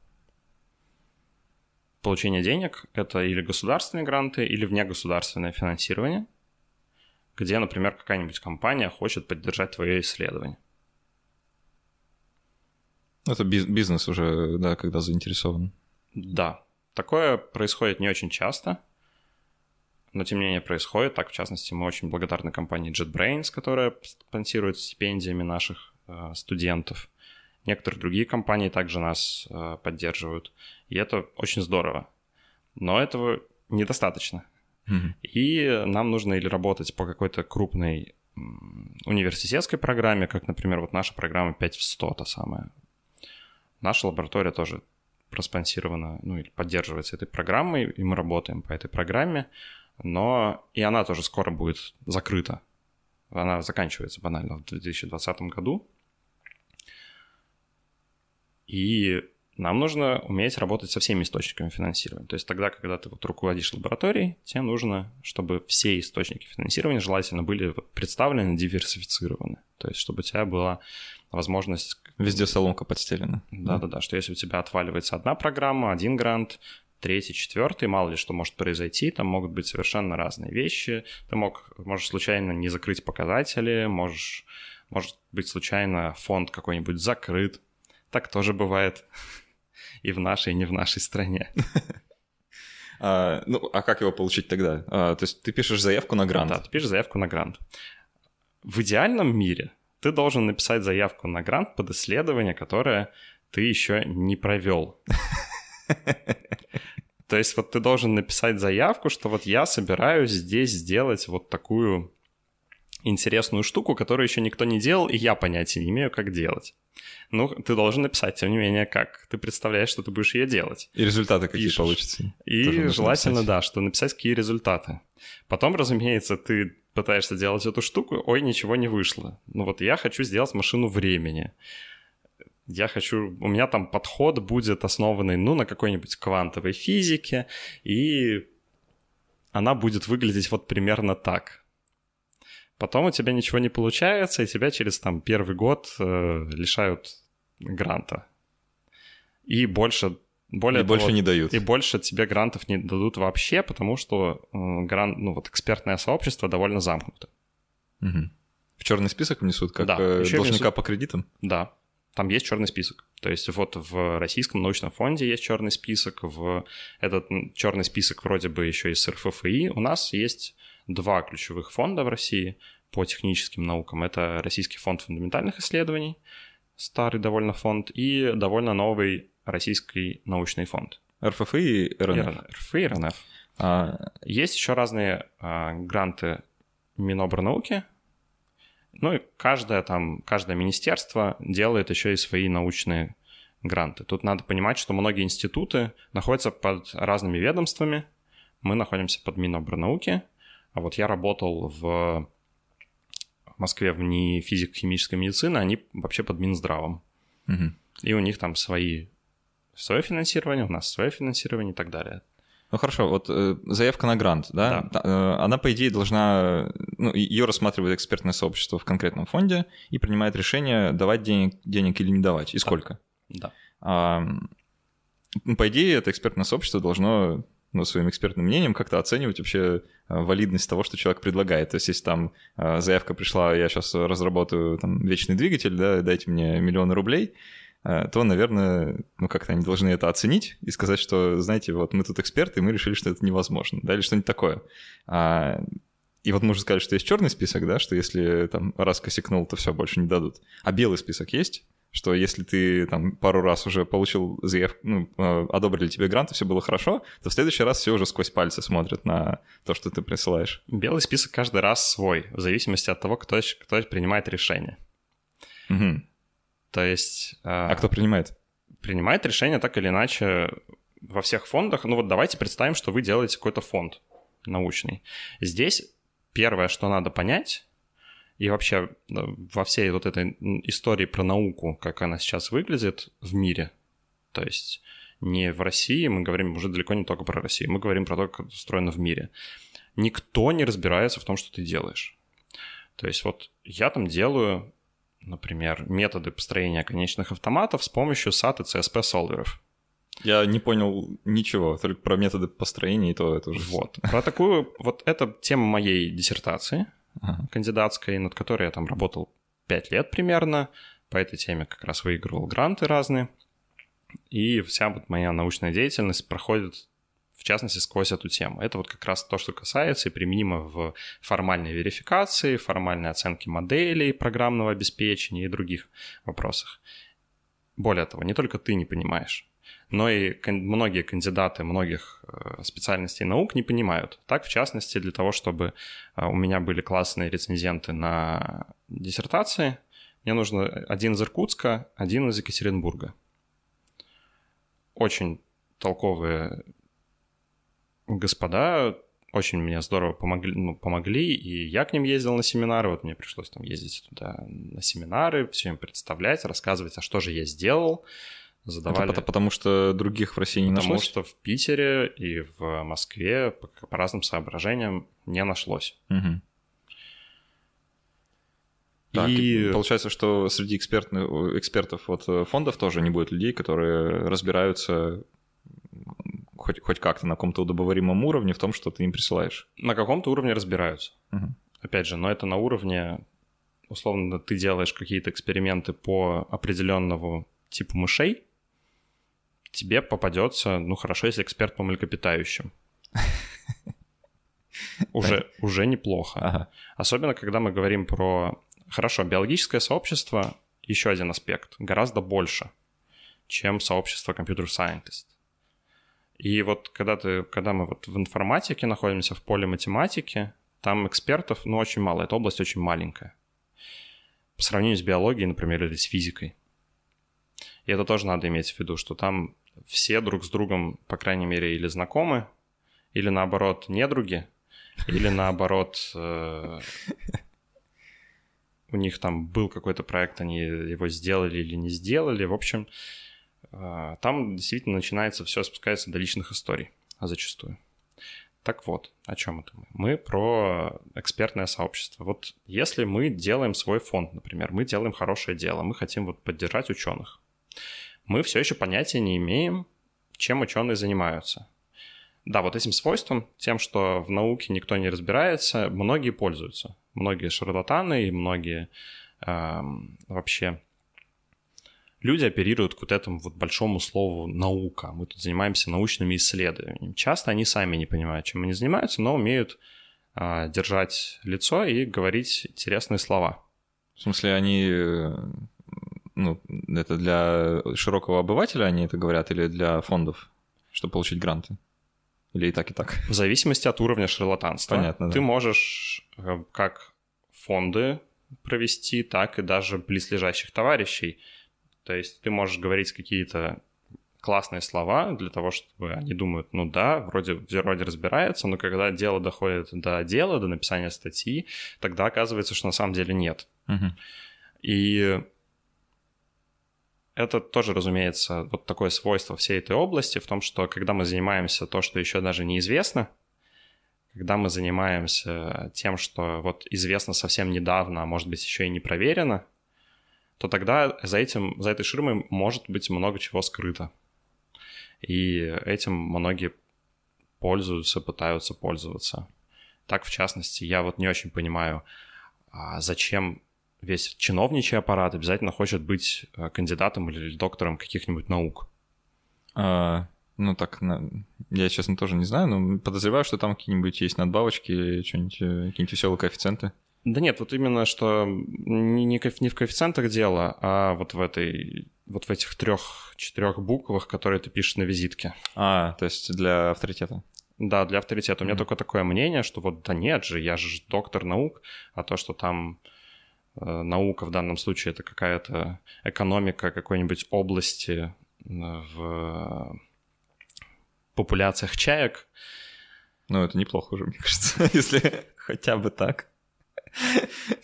получения денег. Это или государственные гранты, или внегосударственное финансирование, где, например, какая-нибудь компания хочет поддержать твое исследование. Это бизнес уже, да, когда заинтересован. Да. Такое происходит не очень часто – но тем не менее происходит. Так, в частности, мы очень благодарны компании JetBrains, которая спонсирует стипендиями наших э, студентов. Некоторые другие компании также нас э, поддерживают. И это очень здорово. Но этого недостаточно. И нам нужно или работать по какой-то крупной университетской программе, как, например, вот наша программа 5 в 100, та самая. Наша лаборатория тоже проспонсирована, ну или поддерживается этой программой, и мы работаем по этой программе но и она тоже скоро будет закрыта. Она заканчивается банально в 2020 году. И нам нужно уметь работать со всеми источниками финансирования. То есть тогда, когда ты вот руководишь лабораторией, тебе нужно, чтобы все источники финансирования желательно были представлены, диверсифицированы. То есть чтобы у тебя была возможность... Везде соломка подстелена. Да-да-да, что если у тебя отваливается одна программа, один грант, третий, четвертый, мало ли что может произойти, там могут быть совершенно разные вещи. Ты мог, можешь случайно не закрыть показатели, можешь, может быть случайно фонд какой-нибудь закрыт. Так тоже бывает и в нашей, и не в нашей стране. А, ну, а как его получить тогда? А, то есть ты пишешь заявку на грант? Да, ты пишешь заявку на грант. В идеальном мире ты должен написать заявку на грант под исследование, которое ты еще не провел. То есть вот ты должен написать заявку, что вот я собираюсь здесь сделать вот такую интересную штуку, которую еще никто не делал, и я понятия не имею, как делать. Ну, ты должен написать, тем не менее, как ты представляешь, что ты будешь ее делать. И результаты какие Пишешь. получатся. И желательно, написать. да, что написать какие результаты. Потом, разумеется, ты пытаешься делать эту штуку, ой, ничего не вышло. Ну вот я хочу сделать машину времени я хочу, у меня там подход будет основанный, ну, на какой-нибудь квантовой физике, и она будет выглядеть вот примерно так. Потом у тебя ничего не получается, и тебя через там первый год э, лишают гранта. И больше более и того, больше не дают. И больше тебе грантов не дадут вообще, потому что э, грант, ну вот экспертное сообщество довольно замкнуто. Угу. В черный список внесут, как да, э, должника внесут... по кредитам? Да, там есть черный список. То есть вот в Российском научном фонде есть черный список, в этот черный список вроде бы еще и с РФФИ. У нас есть два ключевых фонда в России по техническим наукам. Это Российский фонд фундаментальных исследований, старый довольно фонд, и довольно новый Российский научный фонд. РФФИ и РНФ. РФФИ и РНФ. А... Есть еще разные а, гранты Минобрнауки, ну и каждое там, каждое министерство делает еще и свои научные гранты. Тут надо понимать, что многие институты находятся под разными ведомствами. Мы находимся под Минобрнауки, а вот я работал в Москве в НИИ физико-химической медицины, они вообще под Минздравом. Угу. И у них там свои, свое финансирование, у нас свое финансирование и так далее. Ну хорошо, вот э, заявка на грант, да, да. Э, она по идее должна, ну, ее рассматривает экспертное сообщество в конкретном фонде и принимает решение давать денег, денег или не давать, и сколько. Да. А, по идее, это экспертное сообщество должно ну, своим экспертным мнением как-то оценивать вообще э, валидность того, что человек предлагает. То есть, если там э, заявка пришла, я сейчас разработаю там вечный двигатель, да, дайте мне миллион рублей, э, то, наверное, ну, как-то они должны это оценить и сказать, что, знаете, вот мы тут эксперты, и мы решили, что это невозможно, да, или что-нибудь такое. А, и вот можно сказать, что есть черный список, да, что если там раз косякнул, то все, больше не дадут. А белый список есть? Что если ты там пару раз уже получил заявку, ну, э, одобрили тебе грант, и все было хорошо, то в следующий раз все уже сквозь пальцы смотрят на то, что ты присылаешь. Белый список каждый раз свой, в зависимости от того, кто, кто принимает решение. Угу. То есть... А кто принимает? Принимает решение так или иначе во всех фондах. Ну вот давайте представим, что вы делаете какой-то фонд научный. Здесь первое, что надо понять, и вообще во всей вот этой истории про науку, как она сейчас выглядит в мире, то есть не в России, мы говорим уже далеко не только про Россию, мы говорим про то, как это устроено в мире. Никто не разбирается в том, что ты делаешь. То есть вот я там делаю, например, методы построения конечных автоматов с помощью SAT и CSP солверов. Я не понял ничего, только про методы построения и то это уже. Вот. Про такую, вот это тема моей диссертации ага. кандидатской, над которой я там работал 5 лет примерно. По этой теме как раз выигрывал гранты разные. И вся вот моя научная деятельность проходит в частности, сквозь эту тему. Это вот как раз то, что касается и применимо в формальной верификации, формальной оценке моделей программного обеспечения и других вопросах. Более того, не только ты не понимаешь, но и многие кандидаты многих э, специальностей наук не понимают. Так, в частности, для того, чтобы э, у меня были классные рецензенты на диссертации, мне нужно один из Иркутска, один из Екатеринбурга. Очень толковые господа, очень мне здорово помогли, ну, помогли, и я к ним ездил на семинары, вот мне пришлось там ездить туда на семинары, все им представлять, рассказывать, а что же я сделал, задавали. Это потому что других в России не потому нашлось? Потому что в Питере и в Москве по, по разным соображениям не нашлось. Угу. Так, и... получается, что среди экспертных, экспертов от э, фондов тоже не будет людей, которые разбираются хоть, хоть как-то на каком-то удобоваримом уровне в том, что ты им присылаешь. На каком-то уровне разбираются. Угу. Опять же, но это на уровне, условно, ты делаешь какие-то эксперименты по определенному типу мышей, тебе попадется, ну хорошо, если эксперт по млекопитающим. Уже, уже неплохо. Ага. Особенно, когда мы говорим про... Хорошо, биологическое сообщество, еще один аспект, гораздо больше, чем сообщество компьютер-сайентист. И вот когда, ты, когда мы вот в информатике находимся, в поле математики, там экспертов, ну, очень мало, эта область очень маленькая. По сравнению с биологией, например, или с физикой. И это тоже надо иметь в виду, что там все друг с другом, по крайней мере, или знакомы, или наоборот, недруги, или наоборот, э, у них там был какой-то проект, они его сделали или не сделали. В общем, э, там действительно начинается все, спускается до личных историй, а зачастую. Так вот, о чем это мы? Мы про экспертное сообщество. Вот если мы делаем свой фонд, например, мы делаем хорошее дело, мы хотим вот поддержать ученых, мы все еще понятия не имеем, чем ученые занимаются. Да, вот этим свойством, тем, что в науке никто не разбирается, многие пользуются. Многие шарлатаны и многие э, вообще люди оперируют к вот этому вот большому слову «наука». Мы тут занимаемся научными исследованиями. Часто они сами не понимают, чем они занимаются, но умеют э, держать лицо и говорить интересные слова. В смысле, они э, ну, это для широкого обывателя они это говорят или для фондов, чтобы получить гранты? Или и так, и так? В зависимости от уровня шарлатанства. Понятно, да. Ты можешь э, как фонды провести, так и даже близлежащих товарищей. То есть ты можешь говорить какие-то классные слова для того, чтобы они думают, ну да, вроде, вроде разбирается, но когда дело доходит до дела, до написания статьи, тогда оказывается, что на самом деле нет. Угу. И это тоже, разумеется, вот такое свойство всей этой области в том, что когда мы занимаемся то, что еще даже неизвестно, когда мы занимаемся тем, что вот известно совсем недавно, а может быть еще и не проверено, то тогда за этим, за этой ширмой может быть много чего скрыто. И этим многие пользуются, пытаются пользоваться. Так, в частности, я вот не очень понимаю, а зачем весь чиновничий аппарат обязательно хочет быть э, кандидатом или доктором каких-нибудь наук. А, ну так, я, честно, тоже не знаю, но подозреваю, что там какие-нибудь есть надбавочки, что-нибудь, э, какие-нибудь веселые коэффициенты. Да нет, вот именно, что не, не, не в коэффициентах дело, а вот в этой вот в этих трех-четырех буквах, которые ты пишешь на визитке. А, то есть для авторитета. Да, для авторитета. У меня mm-hmm. только такое мнение, что вот да нет же, я же доктор наук, а то, что там наука в данном случае это какая-то экономика какой-нибудь области э, в популяциях чаек. Ну, это неплохо уже, мне кажется, если хотя бы так.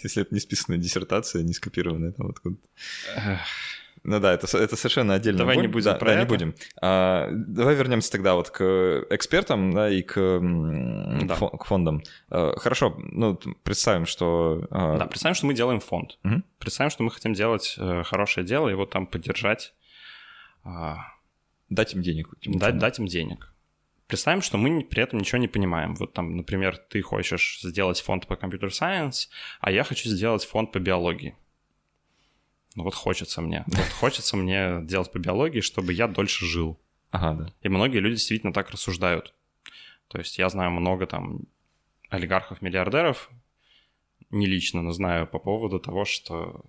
Если это не списанная диссертация, не скопированная там откуда ну да, это, это совершенно отдельно. Давай не будем да, про да, это. не будем. А, давай вернемся тогда вот к экспертам, да, и к, да. к фондам. А, хорошо, ну, представим, что... А... Да, представим, что мы делаем фонд. Угу. Представим, что мы хотим делать э, хорошее дело, его там поддержать. А... Дать им денег. Дать, дать им денег. Представим, что мы при этом ничего не понимаем. Вот там, например, ты хочешь сделать фонд по компьютер-сайенс, а я хочу сделать фонд по биологии. Ну вот хочется мне. Вот хочется мне делать по биологии, чтобы я дольше жил. Ага, да. И многие люди действительно так рассуждают. То есть я знаю много там олигархов-миллиардеров, не лично, но знаю по поводу того, что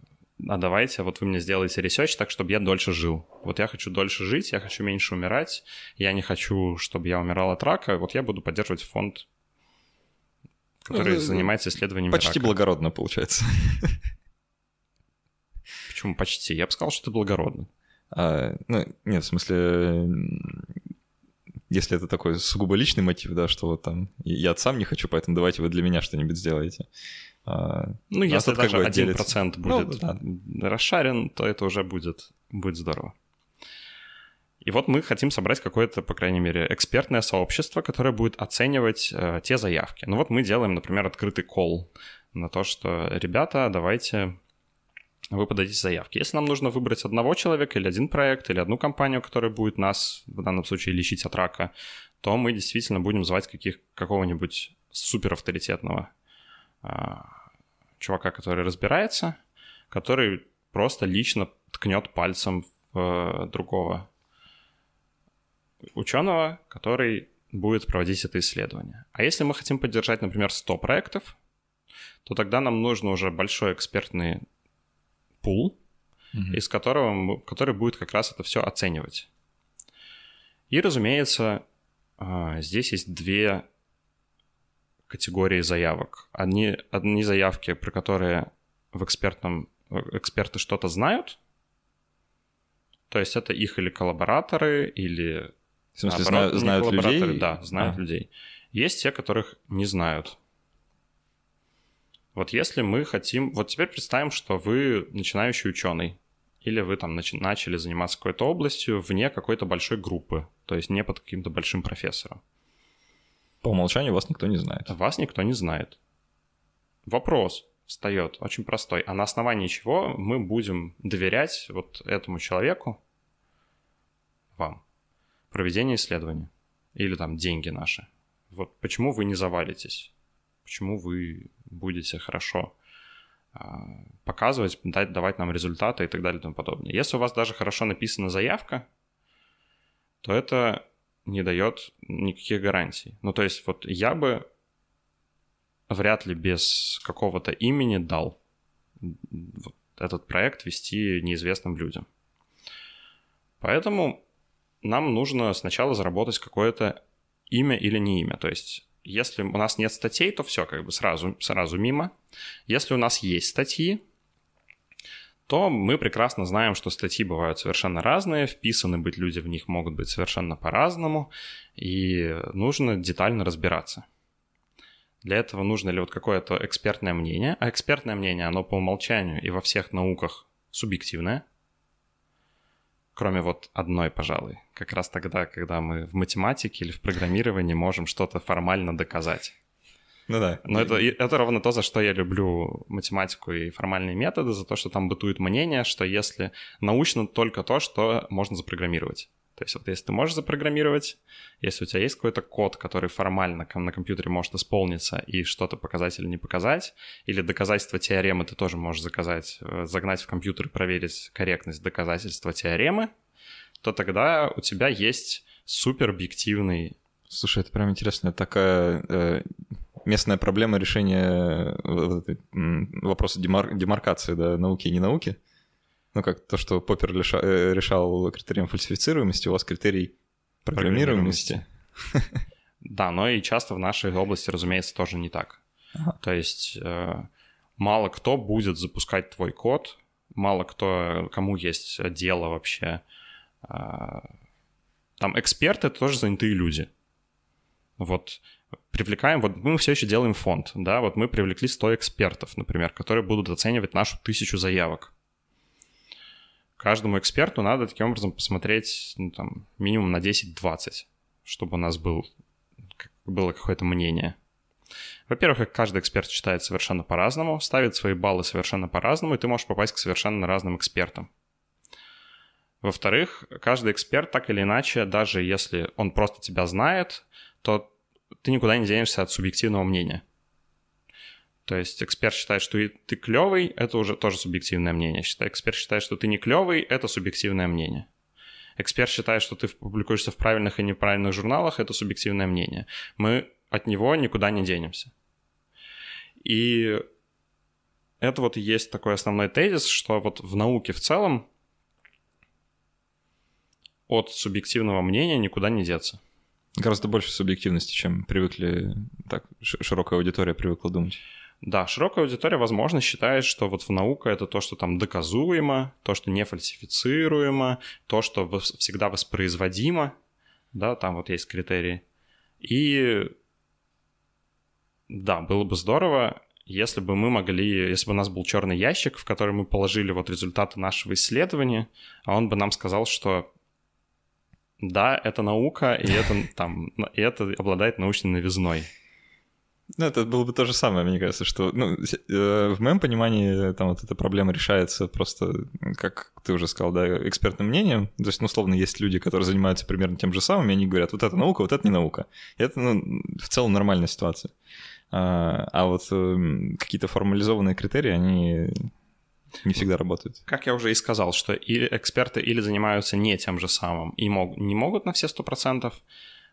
а давайте, вот вы мне сделаете research так, чтобы я дольше жил. Вот я хочу дольше жить, я хочу меньше умирать, я не хочу, чтобы я умирал от рака, вот я буду поддерживать фонд, который ну, занимается исследованием Почти рака. благородно получается. Почему почти? Я бы сказал, что ты благородный. А, ну, нет, в смысле, если это такой сугубо личный мотив, да, что вот там я сам не хочу, поэтому давайте вы для меня что-нибудь сделаете. А, ну, а если даже как бы 1% будет ну, да. расшарен, то это уже будет, будет здорово. И вот мы хотим собрать какое-то, по крайней мере, экспертное сообщество, которое будет оценивать э, те заявки. Ну вот мы делаем, например, открытый колл на то, что, ребята, давайте вы подадите заявки. Если нам нужно выбрать одного человека или один проект, или одну компанию, которая будет нас, в данном случае, лечить от рака, то мы действительно будем звать каких, какого-нибудь супер авторитетного а, чувака, который разбирается, который просто лично ткнет пальцем в а, другого ученого, который будет проводить это исследование. А если мы хотим поддержать, например, 100 проектов, то тогда нам нужно уже большой экспертный пул, mm-hmm. из которого, который будет как раз это все оценивать. И, разумеется, а, здесь есть две категории заявок. Одни, одни заявки, про которые в экспертном, эксперты что-то знают, то есть это их или коллабораторы, или... В смысле, наоборот, знают людей? Да, знают а. людей. Есть те, которых не знают. Вот если мы хотим... Вот теперь представим, что вы начинающий ученый, или вы там нач... начали заниматься какой-то областью вне какой-то большой группы, то есть не под каким-то большим профессором. По умолчанию вас никто не знает. Вас никто не знает. Вопрос встает очень простой. А на основании чего мы будем доверять вот этому человеку, вам, проведение исследования? Или там деньги наши? Вот почему вы не завалитесь? Почему вы будете хорошо а, показывать, дать, давать нам результаты и так далее и тому подобное. Если у вас даже хорошо написана заявка, то это не дает никаких гарантий. Ну, то есть вот я бы вряд ли без какого-то имени дал вот этот проект вести неизвестным людям. Поэтому нам нужно сначала заработать какое-то имя или не имя. То есть если у нас нет статей, то все как бы сразу, сразу мимо. Если у нас есть статьи, то мы прекрасно знаем, что статьи бывают совершенно разные, вписаны быть люди в них могут быть совершенно по-разному, и нужно детально разбираться. Для этого нужно ли вот какое-то экспертное мнение, а экспертное мнение, оно по умолчанию и во всех науках субъективное. Кроме вот одной, пожалуй. Как раз тогда, когда мы в математике или в программировании можем что-то формально доказать. Ну да. Но это, это ровно то, за что я люблю математику и формальные методы, за то, что там бытует мнение, что если научно только то, что можно запрограммировать. То есть вот если ты можешь запрограммировать, если у тебя есть какой-то код, который формально на компьютере может исполниться и что-то показать или не показать, или доказательство теоремы ты тоже можешь заказать, э, загнать в компьютер и проверить корректность доказательства теоремы, то тогда у тебя есть супер объективный... Слушай, это прям интересно. Такая э, местная проблема решения э, вопроса демар... демаркации да, науки и не науки. Ну, как то, что Поппер. Э, решал критерием фальсифицируемости, у вас критерий программируемости. Да, но и часто в нашей области, разумеется, тоже не так. Ага. То есть э, мало кто будет запускать твой код, мало кто, кому есть дело вообще. Э, там эксперты — это тоже занятые люди. Вот привлекаем, вот мы все еще делаем фонд, да, вот мы привлекли 100 экспертов, например, которые будут оценивать нашу тысячу заявок. Каждому эксперту надо таким образом посмотреть ну, там, минимум на 10-20, чтобы у нас был, было какое-то мнение. Во-первых, каждый эксперт считает совершенно по-разному, ставит свои баллы совершенно по-разному, и ты можешь попасть к совершенно разным экспертам. Во-вторых, каждый эксперт так или иначе, даже если он просто тебя знает, то ты никуда не денешься от субъективного мнения. То есть эксперт считает, что ты клевый, это уже тоже субъективное мнение. Эксперт считает, что ты не клевый, это субъективное мнение. Эксперт считает, что ты публикуешься в правильных и неправильных журналах, это субъективное мнение. Мы от него никуда не денемся. И это вот и есть такой основной тезис, что вот в науке в целом от субъективного мнения никуда не деться. Гораздо больше субъективности, чем привыкли, так, широкая аудитория привыкла думать. Да, широкая аудитория, возможно, считает, что вот в наука это то, что там доказуемо, то, что не фальсифицируемо, то, что всегда воспроизводимо, да, там вот есть критерии. И да, было бы здорово, если бы мы могли, если бы у нас был черный ящик, в который мы положили вот результаты нашего исследования, а он бы нам сказал, что да, это наука, и это, там, и это обладает научной новизной. Ну, это было бы то же самое, мне кажется, что, ну, э, в моем понимании, там вот эта проблема решается просто, как ты уже сказал, да, экспертным мнением. То есть, ну, условно, есть люди, которые занимаются примерно тем же самым, и они говорят, вот это наука, вот это не наука. И это, ну, в целом нормальная ситуация. А, а вот э, какие-то формализованные критерии, они не всегда работают. Как я уже и сказал, что или эксперты или занимаются не тем же самым и мог, не могут на все сто процентов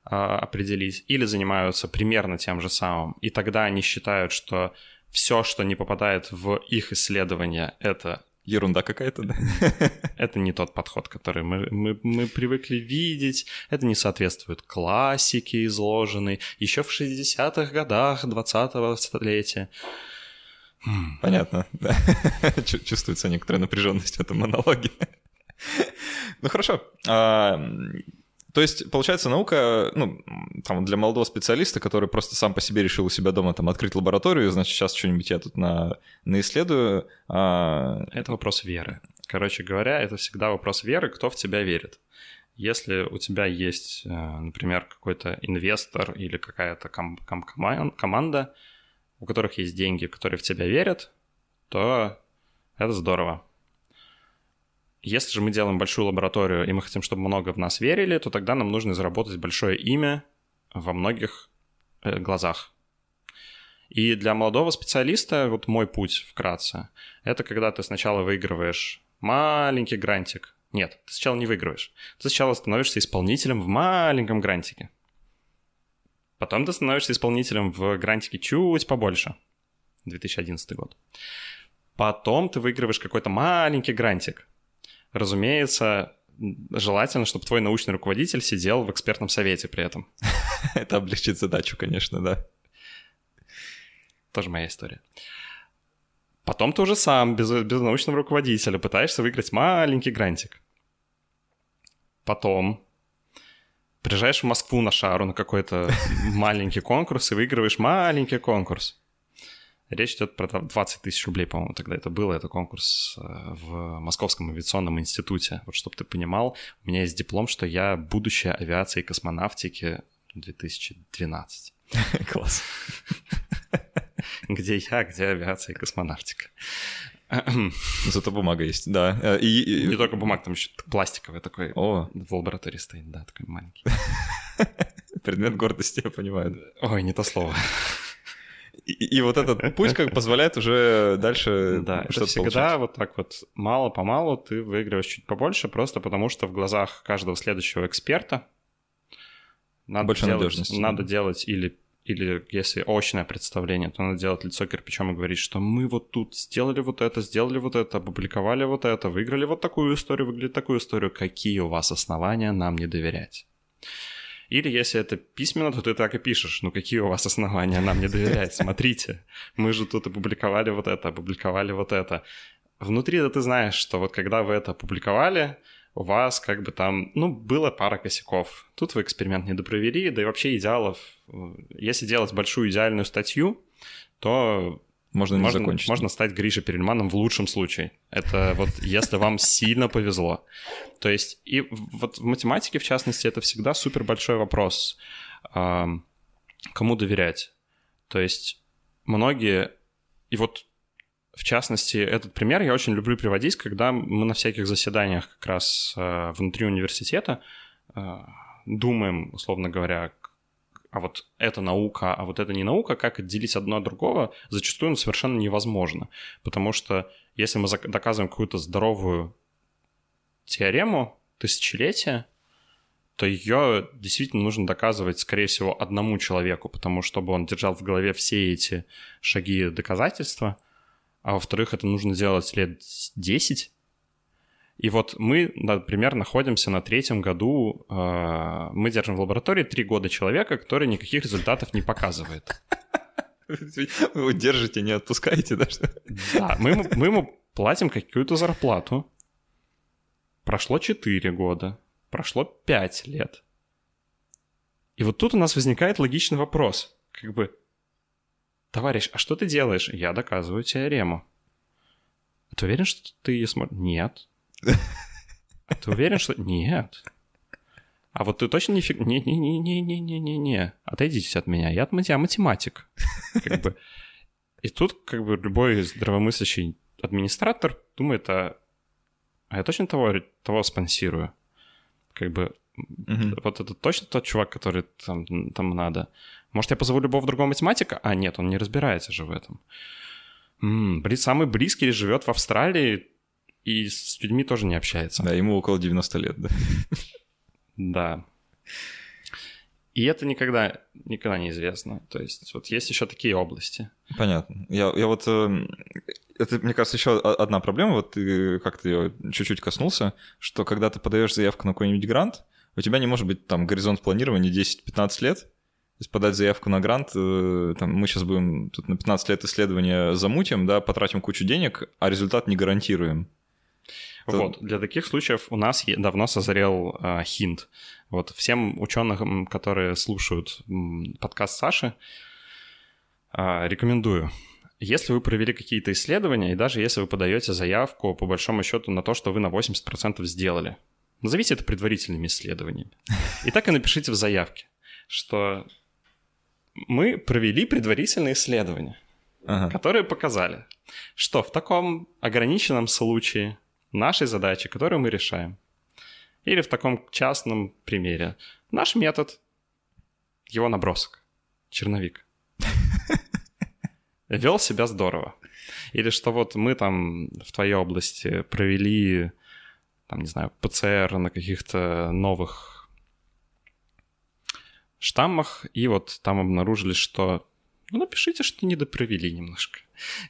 определить, или занимаются примерно тем же самым, и тогда они считают, что все, что не попадает в их исследование, это ерунда какая-то, да? Это не тот подход, который мы, мы, мы привыкли видеть. Это не соответствует классике изложенной еще в 60-х годах 20-го столетия. Понятно, да. Чувствуется некоторая напряженность в этом монологе. Ну хорошо. То есть, получается, наука, ну, там, для молодого специалиста, который просто сам по себе решил у себя дома там открыть лабораторию, значит, сейчас что-нибудь я тут на, наисследую. А... Это вопрос веры. Короче говоря, это всегда вопрос веры, кто в тебя верит. Если у тебя есть, э, например, какой-то инвестор или какая-то ком- ком- команда, у которых есть деньги, которые в тебя верят, то это здорово. Если же мы делаем большую лабораторию, и мы хотим, чтобы много в нас верили, то тогда нам нужно заработать большое имя во многих э, глазах. И для молодого специалиста, вот мой путь вкратце, это когда ты сначала выигрываешь маленький грантик. Нет, ты сначала не выигрываешь. Ты сначала становишься исполнителем в маленьком грантике. Потом ты становишься исполнителем в грантике чуть побольше. 2011 год. Потом ты выигрываешь какой-то маленький грантик. Разумеется, желательно, чтобы твой научный руководитель сидел в экспертном совете при этом. Это облегчит задачу, конечно, да. Тоже моя история. Потом ты уже сам, без, без научного руководителя, пытаешься выиграть маленький грантик. Потом приезжаешь в Москву на шару на какой-то маленький конкурс и выигрываешь маленький конкурс. Речь идет про 20 тысяч рублей, по-моему, тогда это было. Это конкурс э, в Московском авиационном институте. Вот чтобы ты понимал, у меня есть диплом, что я будущее авиации и космонавтики 2012. Класс. Где я, где авиация и космонавтика. Зато бумага есть, да. Э, и, и... Не только бумага, там еще пластиковый такой. О. В лаборатории стоит, да, такой маленький. Предмет гордости, я понимаю. Ой, не то слово. И, и вот этот путь как позволяет уже дальше да, что-то всегда получать. вот так вот мало-помалу ты выигрываешь чуть побольше, просто потому что в глазах каждого следующего эксперта надо Больше делать, надежности. Надо делать или или если очное представление, то надо делать лицо кирпичом и говорить, что мы вот тут сделали вот это, сделали вот это, опубликовали вот это, выиграли вот такую историю, выиграли такую историю. Какие у вас основания нам не доверять? Или если это письменно, то ты так и пишешь. Ну какие у вас основания нам не доверять? Смотрите, мы же тут опубликовали вот это, опубликовали вот это. Внутри да ты знаешь, что вот когда вы это опубликовали, у вас как бы там, ну, было пара косяков. Тут вы эксперимент не допровели, да и вообще идеалов. Если делать большую идеальную статью, то можно не можно, закончить. Можно стать Гришей Перельманом в лучшем случае. Это вот если вам сильно повезло. То есть и вот в математике, в частности, это всегда супер большой вопрос. Кому доверять? То есть многие... И вот в частности, этот пример я очень люблю приводить, когда мы на всяких заседаниях как раз э, внутри университета э, думаем, условно говоря, а вот это наука, а вот это не наука, как отделить одно от другого, зачастую совершенно невозможно. Потому что если мы доказываем какую-то здоровую теорему тысячелетия, то ее действительно нужно доказывать, скорее всего, одному человеку, потому чтобы он держал в голове все эти шаги доказательства, а во-вторых, это нужно делать лет 10, и вот мы, например, находимся на третьем году, э, мы держим в лаборатории три года человека, который никаких результатов не показывает. Вы его держите, не отпускаете, да? Да, мы ему, мы ему платим какую-то зарплату. Прошло 4 года, прошло 5 лет. И вот тут у нас возникает логичный вопрос. Как бы, товарищ, а что ты делаешь? Я доказываю теорему. Ты уверен, что ты ее сможешь? Нет. А ты уверен, что... Нет. А вот ты точно не фиг... Не-не-не-не-не-не-не-не. Отойдите от меня. Я, я математик. Как бы. И тут как бы любой здравомыслящий администратор думает, а, а я точно того, того спонсирую? Как бы mm вот это точно тот чувак, который там, там надо. Может, я позову любого другого математика? А, нет, он не разбирается же в этом. М-м, самый близкий живет в Австралии, и с людьми тоже не общается. Да, ему около 90 лет, да. Да. И это никогда, никогда не известно. То есть вот есть еще такие области. Понятно. Я, я вот... Э, это, мне кажется, еще одна проблема, вот ты как-то ее чуть-чуть коснулся, что когда ты подаешь заявку на какой-нибудь грант, у тебя не может быть там горизонт планирования 10-15 лет, то есть подать заявку на грант, э, там, мы сейчас будем тут на 15 лет исследования замутим, да, потратим кучу денег, а результат не гарантируем. Вот, для таких случаев у нас давно созрел э, хинт. Вот всем ученым, которые слушают подкаст Саши, э, рекомендую. Если вы провели какие-то исследования, и даже если вы подаете заявку, по большому счету, на то, что вы на 80% сделали, назовите это предварительными исследованиями. И так и напишите в заявке, что мы провели предварительные исследования, ага. которые показали, что в таком ограниченном случае нашей задачи, которую мы решаем. Или в таком частном примере. Наш метод, его набросок, черновик, вел себя здорово. Или что вот мы там в твоей области провели, там, не знаю, ПЦР на каких-то новых штаммах, и вот там обнаружили, что ну, напишите, что не допровели немножко.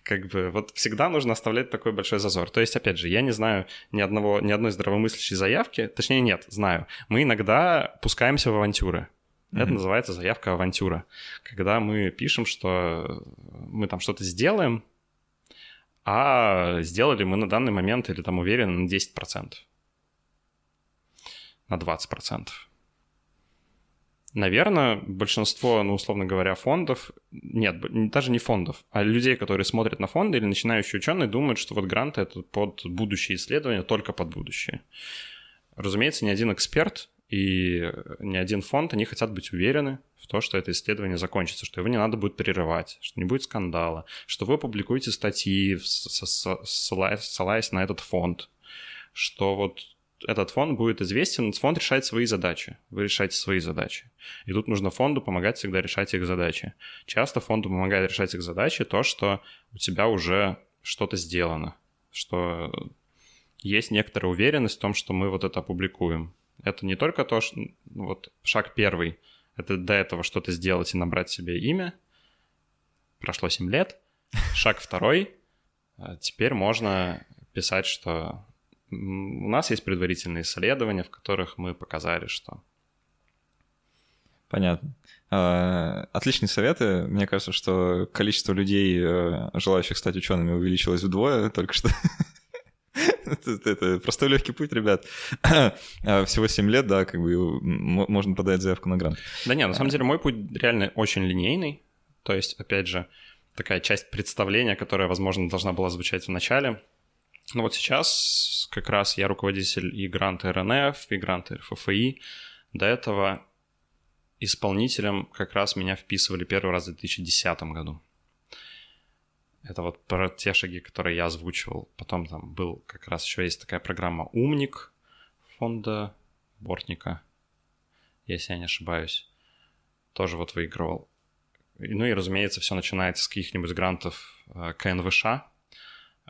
Как бы вот всегда нужно оставлять такой большой зазор. То есть, опять же, я не знаю ни, одного, ни одной здравомыслящей заявки, точнее, нет, знаю. Мы иногда пускаемся в авантюры. Это mm-hmm. называется заявка авантюра. Когда мы пишем, что мы там что-то сделаем, а сделали мы на данный момент или там уверены на 10%. На 20%. Наверное, большинство, ну, условно говоря, фондов, нет, даже не фондов, а людей, которые смотрят на фонды или начинающие ученые, думают, что вот гранты — это под будущее исследования, только под будущее. Разумеется, ни один эксперт и ни один фонд, они хотят быть уверены в то, что это исследование закончится, что его не надо будет прерывать, что не будет скандала, что вы публикуете статьи, ссылаясь на этот фонд, что вот этот фонд будет известен, фонд решает свои задачи, вы решаете свои задачи. И тут нужно фонду помогать всегда решать их задачи. Часто фонду помогает решать их задачи то, что у тебя уже что-то сделано, что есть некоторая уверенность в том, что мы вот это опубликуем. Это не только то, что ну, вот шаг первый, это до этого что-то сделать и набрать себе имя. Прошло 7 лет. Шаг второй, а теперь можно писать, что у нас есть предварительные исследования, в которых мы показали, что... Понятно. А, отличные советы. Мне кажется, что количество людей, э, желающих стать учеными, увеличилось вдвое только что. это, это простой легкий путь, ребят. А, всего 7 лет, да, как бы можно подать заявку на грант. Да нет, на самом деле мой путь реально очень линейный. То есть, опять же, такая часть представления, которая, возможно, должна была звучать в начале. Ну вот сейчас как раз я руководитель и гранта РНФ, и гранта РФФИ. До этого исполнителем как раз меня вписывали первый раз в 2010 году. Это вот про те шаги, которые я озвучивал. Потом там был как раз еще есть такая программа «Умник» фонда Бортника, если я не ошибаюсь. Тоже вот выигрывал. Ну и, разумеется, все начинается с каких-нибудь грантов э, КНВШ,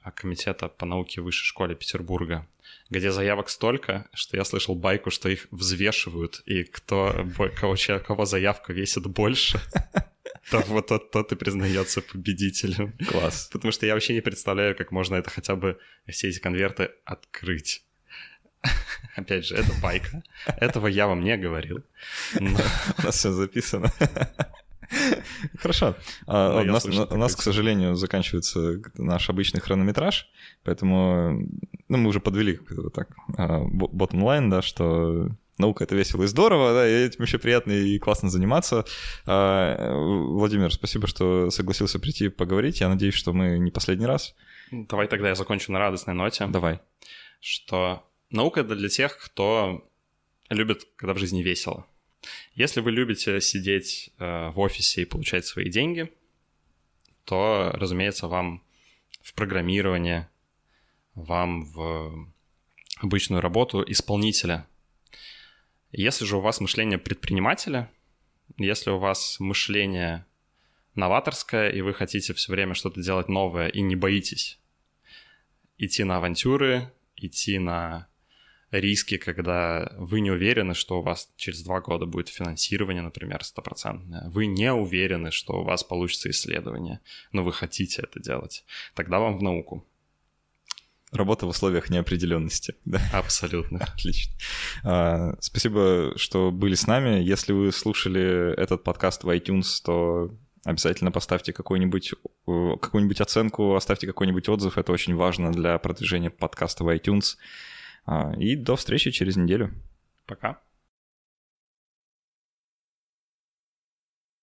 Комитета по науке в Высшей школе Петербурга, где заявок столько, что я слышал байку, что их взвешивают, и кто, кого, кого заявка весит больше, то вот тот, тот и признается победителем. Класс. Потому что я вообще не представляю, как можно это хотя бы все эти конверты открыть. Опять же, это байка. Этого я вам не говорил. Но... У нас все записано. Хорошо. А, у, нас, у нас, к сожалению, заканчивается наш обычный хронометраж, поэтому ну, мы уже подвели так bottom line, да, что наука — это весело и здорово, да, и этим еще приятно и классно заниматься. А, Владимир, спасибо, что согласился прийти поговорить. Я надеюсь, что мы не последний раз. Давай тогда я закончу на радостной ноте. Давай. Что наука — это для тех, кто любит, когда в жизни весело. Если вы любите сидеть э, в офисе и получать свои деньги, то, разумеется, вам в программирование, вам в обычную работу исполнителя. Если же у вас мышление предпринимателя, если у вас мышление новаторское, и вы хотите все время что-то делать новое и не боитесь идти на авантюры, идти на риски, когда вы не уверены, что у вас через два года будет финансирование, например, стопроцентное. Вы не уверены, что у вас получится исследование, но вы хотите это делать. Тогда вам в науку. Работа в условиях неопределенности. Да? Абсолютно. Отлично. А, спасибо, что были с нами. Если вы слушали этот подкаст в iTunes, то обязательно поставьте какую-нибудь какую-нибудь оценку, оставьте какой-нибудь отзыв. Это очень важно для продвижения подкаста в iTunes. А, и до встречи через неделю. Пока.